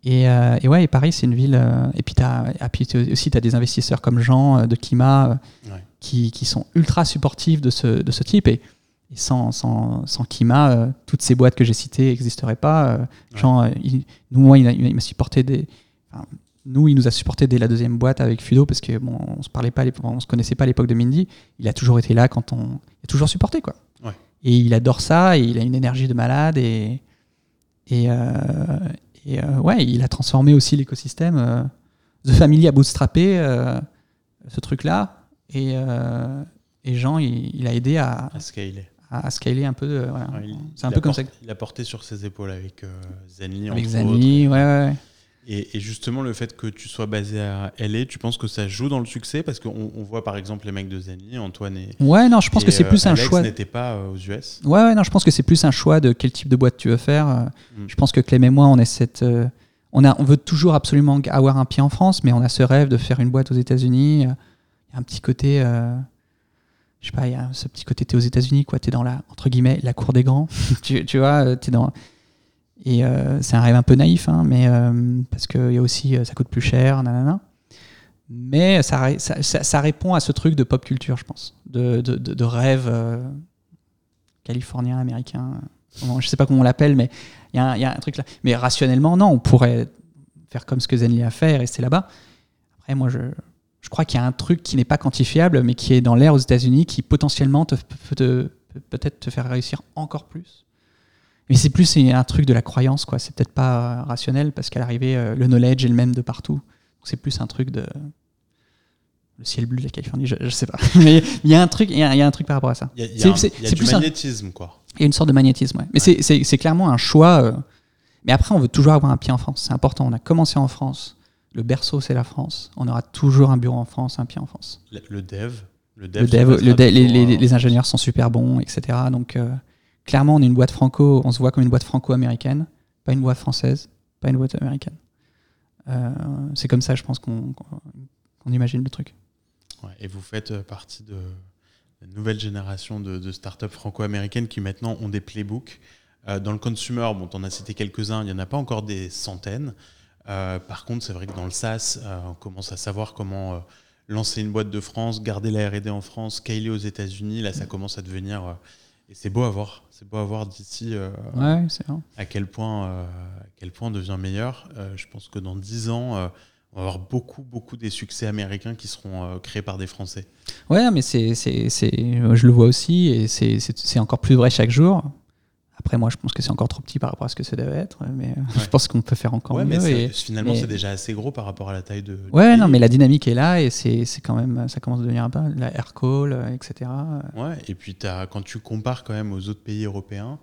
et euh, ouais, et Paris, c'est une ville. Euh, et puis, as, aussi, tu as des investisseurs comme Jean euh, de Climat qui, qui, sont ultra supportifs de ce, de ce type. Et, sans, sans, sans Kima, toutes ces boîtes que j'ai citées n'existeraient pas. Jean, nous, moi, il, m'a supporté des. nous, il nous a supporté dès la deuxième boîte avec Fudo parce que bon, on se parlait pas, on se connaissait pas à l'époque de Mindy. Il a toujours été là quand on, il a toujours supporté quoi. Et il adore ça et il a une énergie de malade et et, et euh, ouais, il a transformé aussi l'écosystème. Euh, The Family a bootstrappé euh, ce truc-là. Et, et Jean, il, a aidé à, à scaler. À, scaler un peu. Voilà. c'est un peu comme ça. Il a porté sur ses épaules avec Zenly. Avec Zenly, ouais, ouais. Et, justement, le fait que tu sois basé à LA, tu penses que ça joue dans le succès? Parce qu'on on voit par exemple les mecs de Zenly, Antoine et. Ouais, non, je pense que c'est plus un choix. n'était pas aux US. Ouais, ouais, non, je pense que c'est plus un choix de quel type de boîte tu veux faire. Mm. Je pense que Clem et moi, on est cette. Euh, on, a, on veut toujours absolument avoir un pied en France, mais on a ce rêve de faire une boîte aux États-Unis. Un petit côté. Euh, je sais pas, il y a ce petit côté, t'es aux États-Unis, quoi. T'es dans la, entre guillemets, la cour des grands. tu, vois, euh, t'es dans et euh, c'est un rêve un peu naïf, hein, mais, parce que y a aussi, ça coûte plus cher, nanana. Mais ça, répond à ce truc de pop culture, je pense, de, de, de, rêve californien, américain. Je sais pas comment on l'appelle, mais il y, y, a un truc là. Mais rationnellement, non, on pourrait faire comme ce que Zenly a fait et rester là-bas. Après, moi, je, je crois qu'il y a un truc qui n'est pas quantifiable, mais qui est dans l'air aux États-Unis, qui potentiellement te, peut peut-être te faire réussir encore plus. Mais c'est plus un truc de la croyance, quoi. C'est peut-être pas rationnel parce qu'à l'arrivée, euh, le knowledge est le même de partout. C'est plus un truc de le ciel bleu de la Californie, je, sais pas. Mais il y a un truc, il y, a un truc par rapport à ça. Il y a, du magnétisme, quoi. Il y a une sorte de magnétisme, ouais. Mais c'est clairement un choix. Euh, mais après, on veut toujours avoir un pied en France. C'est important. On a commencé en France. Le berceau, c'est la France. On aura toujours un bureau en France, un pied en France. Le, dev. Le dev, le les, ingénieurs sont super bons, etc. Donc, euh, clairement, on est une boîte franco, on se voit comme une boîte franco-américaine, pas une boîte française, pas une boîte américaine. Euh, c'est comme ça, je pense, qu'on imagine le truc. et vous faites euh, partie de la nouvelle génération de, de startups franco-américaines qui maintenant ont des playbooks. Euh, dans le consumer, bon, on as cité quelques-uns, il n'y en a pas encore des centaines. Par contre, c'est vrai que dans le SaaS, on commence à savoir comment lancer une boîte de France, garder la R&D en France, scaler aux États-Unis. Là, ça commence à devenir et c'est beau à voir. C'est beau à voir d'ici ouais, à quel point, à quel point on devient meilleur. je pense que dans 10 ans, on va avoir beaucoup, beaucoup des succès américains qui seront créés par des Français. Ouais, mais c'est, c'est, je le vois aussi, et c'est, c'est encore plus vrai chaque jour. Après, moi, je pense que c'est encore trop petit par rapport à ce que ça devait être, mais je pense qu'on peut faire encore mieux. Mais finalement, c'est déjà assez gros par rapport à la taille de. Ouais, non, mais la dynamique est là et c'est quand même, ça commence à devenir un peu la air call, etc. Ouais, et puis as, quand tu compares quand même aux autres pays européens,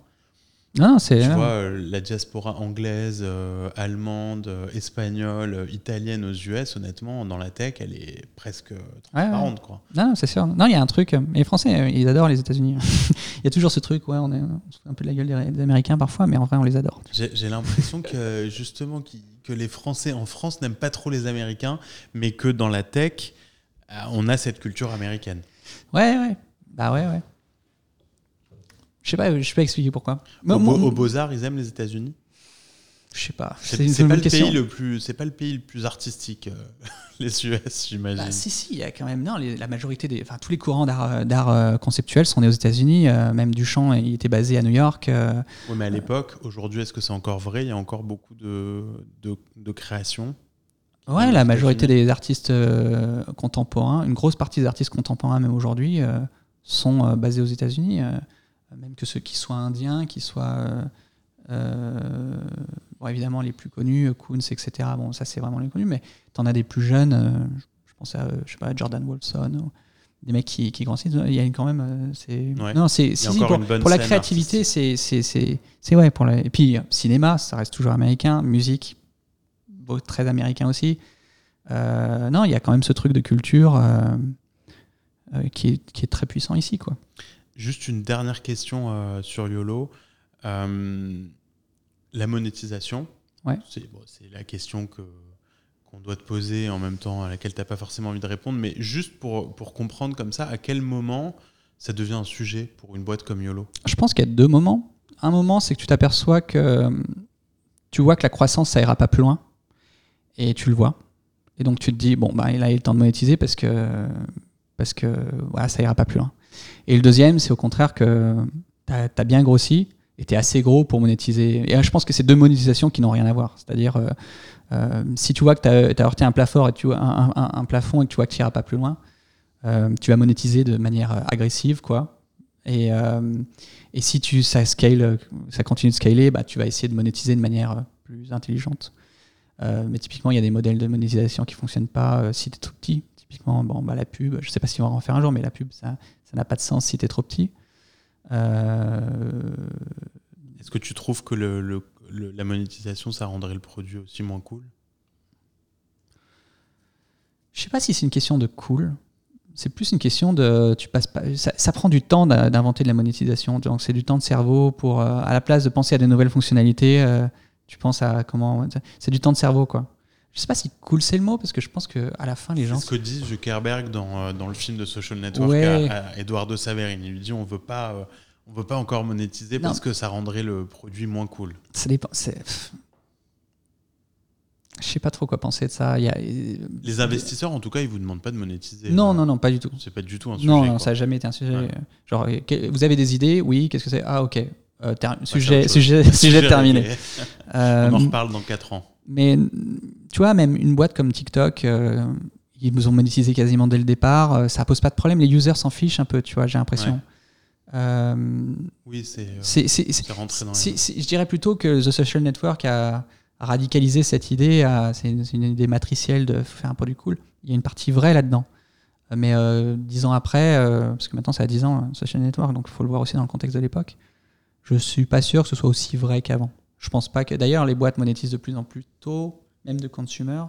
non, c'est. Tu vois, euh, la diaspora anglaise, euh, allemande, euh, espagnole, italienne aux US, honnêtement, dans la tech, elle est presque transparente. Quoi. Non, c'est sûr. Non, il y a un truc. Les Français, ils adorent les États-Unis. il y a toujours ce truc, ouais, on, est, se fout un peu de la gueule des, Américains parfois, mais en vrai, on les adore. J'ai l'impression que, justement, que les Français en France n'aiment pas trop les Américains, mais que dans la tech, on a cette culture américaine. Ouais, ouais. Bah ouais, ouais. Je sais pas, je sais pas expliquer pourquoi. Au, au Beaux-Arts, ils aiment les États-Unis Je sais pas. C'est pas, le pays le plus, c'est pas le pays le plus artistique, euh, les US, j'imagine. Bah, si, si, il y a quand même. Non, la majorité des. Enfin, tous les courants d'art euh, conceptuel sont nés aux États-Unis. Euh, même Duchamp, il était basé à New York. oui, mais à l'époque, aujourd'hui, est-ce que c'est encore vrai? Il y a encore beaucoup de, de, de créations Ouais, la majorité des artistes contemporains, une grosse partie des artistes contemporains, même aujourd'hui, sont basés aux États-Unis même que ceux qui soient indiens, qui soient euh, euh, bon, évidemment les plus connus, Koons, etc. Bon, ça c'est vraiment les connus, mais tu en as des plus jeunes, euh, je pense à, je sais pas, Jordan Wolfson, ou des mecs qui, qui grandissent. Il y a quand même. c'est non, c'est pour, la créativité, c'est c'est ouais pour la, et puis cinéma, ça reste toujours américain, musique, très américain aussi. non, il y a quand même ce truc de culture qui, est, qui est très puissant ici, quoi. Juste une dernière question euh, sur YOLO. Euh, la monétisation, ouais. c'est la question que qu'on doit te poser en même temps à laquelle tu n'as pas forcément envie de répondre, mais juste pour, pour comprendre comme ça, à quel moment ça devient un sujet pour une boîte comme YOLO? Je pense qu'il y a deux moments. Un moment, c'est que tu t'aperçois que tu vois que la croissance, ça ira pas plus loin, et tu le vois. Et donc tu te dis, bon, bah, il a eu le temps de monétiser parce que, parce que voilà, ça ira pas plus loin. Et le deuxième, c'est au contraire que tu as, bien grossi et tu es assez gros pour monétiser. Et je pense que c'est deux monétisations qui n'ont rien à voir. C'est-à-dire, euh, euh, si tu vois que tu as, heurté un plafond et, tu un, plafond et que tu vois que tu n'iras pas plus loin, euh, tu vas monétiser de manière agressive. quoi. Et, et si tu, ça, scale, ça continue de scaler, bah, tu vas essayer de monétiser de manière plus intelligente. mais typiquement, il y a des modèles de monétisation qui ne fonctionnent pas si tu es tout petit. Typiquement, bon, bah, la pub, je ne sais pas si on va en faire un jour, mais la pub, ça, ça n'a pas de sens si tu es trop petit. Euh, Est-ce que tu trouves que le, la monétisation, ça rendrait le produit aussi moins cool? Je sais pas si c'est une question de cool. C'est plus une question de. Tu passes pas, ça, prend du temps d'inventer de la monétisation. Donc, c'est du temps de cerveau pour. Euh, à la place de penser à des nouvelles fonctionnalités, euh, tu penses à comment. C'est du temps de cerveau, quoi. Je sais pas si cool c'est le mot, parce que je pense qu'à la fin, les gens. C'est ce que dit Zuckerberg dans, euh, dans le film de Social Network à, Eduardo Saverin. Il lui dit on veut pas, euh, on veut pas encore monétiser parce que ça rendrait le produit moins cool. Ça dépend. Je sais pas trop quoi penser de ça. Il y a... Les investisseurs, en tout cas, ils vous demandent pas de monétiser. Non, euh, non, non, pas du tout. C'est pas du tout un sujet. Non, ça n'a jamais été un sujet. Genre, vous avez des idées Oui, qu'est-ce que c'est? Ah, ok. sujet, sujet, sujet, terminé. On en reparle dans 4 ans. Mais tu vois, même une boîte comme TikTok, euh, ils nous ont monétisé quasiment dès le départ. Euh, ça pose pas de problème. Les users s'en fichent un peu, tu vois, j'ai l'impression. Euh, oui, c'est rentré dans Je dirais plutôt que The Social Network a, radicalisé cette idée. C'est une, idée matricielle de faire un produit cool. Il y a une partie vraie là-dedans. Mais dix ans après, parce que maintenant ça a dix ans, Social Network, donc il faut le voir aussi dans le contexte de l'époque, je suis pas sûr que ce soit aussi vrai qu'avant. Je pense pas que. D'ailleurs, les boîtes monétisent de plus en plus tôt, même de consumer.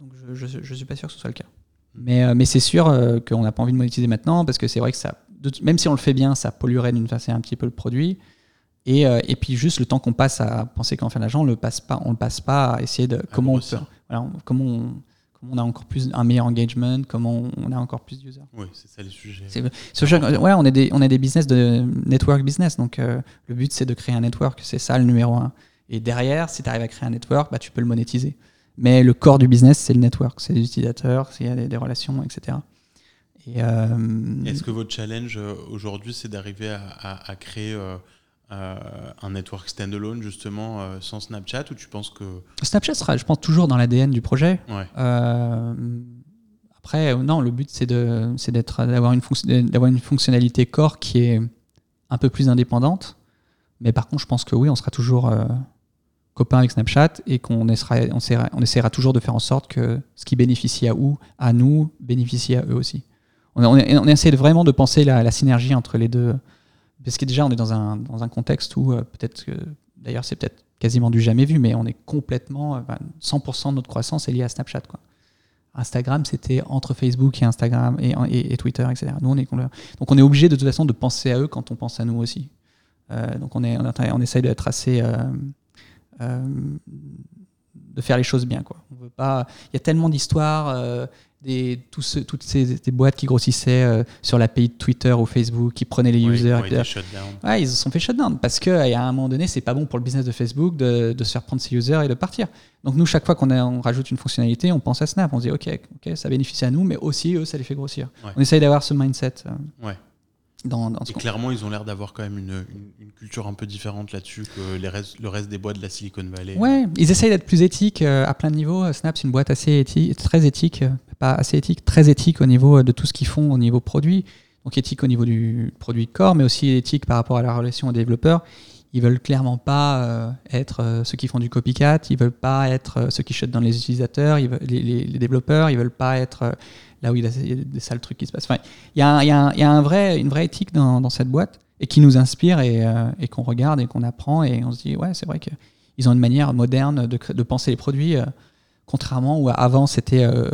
Donc je ne suis pas sûr que ce soit le cas. Mais, euh, mais c'est sûr euh, qu'on n'a pas envie de monétiser maintenant parce que c'est vrai que ça, même si on le fait bien, ça polluerait d'une façon un petit peu le produit. Et, euh, et puis juste le temps qu'on passe à penser qu'on fait de l'argent, on le passe pas, on le passe pas à essayer de comment on peut, voilà, comment on, on a encore plus un meilleur engagement, comment on a encore plus d'users. Oui, c'est ça les sujets. ouais, on est des on est des business de network business, donc euh, le but c'est de créer un network, c'est ça le numéro un. Et derrière, si tu arrives à créer un network, bah, tu peux le monétiser. Mais le corps du business, c'est le network, c'est les utilisateurs, il y a des, relations, etc. Est-ce que votre challenge aujourd'hui, c'est d'arriver à, créer un network standalone justement sans Snapchat ou tu penses que Snapchat sera, je pense, toujours dans l'ADN du projet. Ouais. après, non, le but c'est de, c'est d'être, d'avoir une, d'avoir une fonctionnalité core qui est un peu plus indépendante. Mais par contre, je pense que oui, on sera toujours euh, copains avec Snapchat et qu'on essaiera, on essaiera, on essaiera, toujours de faire en sorte que ce qui bénéficie à, où, à nous bénéficie à eux aussi. On, on, on essaie vraiment de penser la, la, synergie entre les deux. Parce que déjà, on est dans un, dans un contexte où euh, peut-être que, d'ailleurs, c'est peut-être quasiment du jamais vu, mais on est complètement, 100% de notre croissance est liée à Snapchat. Instagram, c'était entre Facebook et Instagram et, et, Twitter, etc. Donc on est obligé de toute façon de penser à eux quand on pense à nous aussi. Euh, donc on, est, on, essaye d'être assez... Euh, euh, de faire les choses bien. Quoi. Il y a tellement d'histoires des, toutes ces boîtes qui grossissaient euh, sur l'API de Twitter ou Facebook, qui prenaient les users. Ils, ouais, ils se sont fait shutdown parce qu'à un moment donné, c'est pas bon pour le business de Facebook de, de, se faire prendre ses users et de partir. Donc nous, chaque fois qu'on on rajoute une fonctionnalité, on pense à Snap. On se dit, OK, ok, ça bénéficie à nous, mais aussi eux, ça les fait grossir. On essaye d'avoir ce mindset. Euh, ouais. Dans, et clairement, ils ont l'air d'avoir quand même une, une, culture un peu différente là-dessus que les le reste des boîtes de la Silicon Valley. Ouais, ils essayent d'être plus éthiques euh, à plein de niveaux. Snap, c'est une boîte assez éthique, très éthique, pas assez éthique, très éthique au niveau de tout ce qu'ils font au niveau produit. Donc éthique au niveau du produit corps, mais aussi éthique par rapport à la relation aux développeurs. Ils veulent clairement pas euh, être euh, ceux qui font du copycat, ils veulent pas être ceux qui chutent dans les utilisateurs, ils veulent, les, les, les, développeurs, ils veulent pas être là où il y a des sales trucs qui se passent. Enfin, il y a, une vraie éthique dans, cette boîte et qui nous inspire et, euh, et qu'on regarde et qu'on apprend et on se dit, ouais, c'est vrai qu'ils ont une manière moderne de, penser les produits, euh, contrairement où avant c'était euh,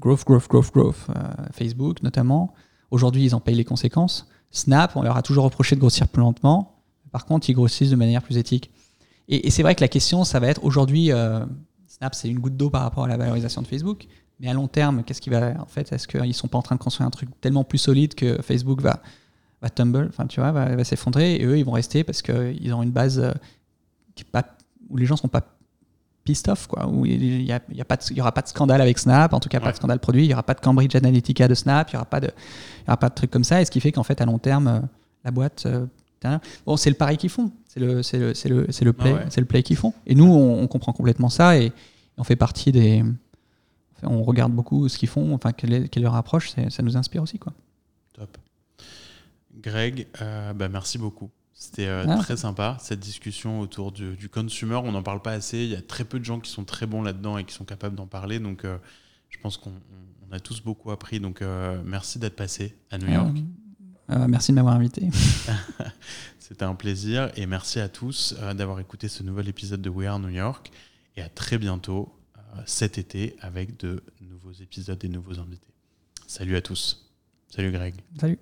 growth, growth, growth, growth, Facebook notamment. Aujourd'hui, ils en payent les conséquences. Snap, on leur a toujours reproché de grossir plus lentement. Par contre, ils grossissent de manière plus éthique. Et c'est vrai que la question, ça va être aujourd'hui, Snap, c'est une goutte d'eau par rapport à la valorisation de Facebook. Mais à long terme, qu'est-ce qui va. En fait, est-ce qu'ils sont pas en train de construire un truc tellement plus solide que Facebook va, va tumble, enfin, tu vois, va, s'effondrer et eux, ils vont rester parce qu'ils ont une base euh, pas, où les gens sont pas pissed off, quoi, où il n'y y a, y a pas y aura pas de scandale avec Snap, en tout cas pas de scandale produit, il n'y aura pas de Cambridge Analytica de Snap, il n'y aura, pas de, y aura pas de trucs comme ça, et ce qui fait qu'en fait, à long terme, euh, la boîte. Euh, bon, c'est le pari qu'ils font, c'est le, le, le, le, play, ah c'est le play qu'ils font. Et nous, on, on, comprend complètement ça et on fait partie des, on regarde beaucoup ce qu'ils font, enfin, quelle est, leur approche, ça nous inspire aussi. Quoi. Top. Greg, euh, bah, merci beaucoup. C'était euh, ah. très sympa cette discussion autour du, consumer. On n'en parle pas assez. Il y a très peu de gens qui sont très bons là-dedans et qui sont capables d'en parler. Donc, euh, je pense qu'on a tous beaucoup appris. Donc, merci d'être passé à New York. merci de m'avoir invité. C'était un plaisir et merci à tous d'avoir écouté ce nouvel épisode de We Are New York. Et à très bientôt cet été avec de nouveaux épisodes et nouveaux invités. Salut à tous. Salut Greg. Salut.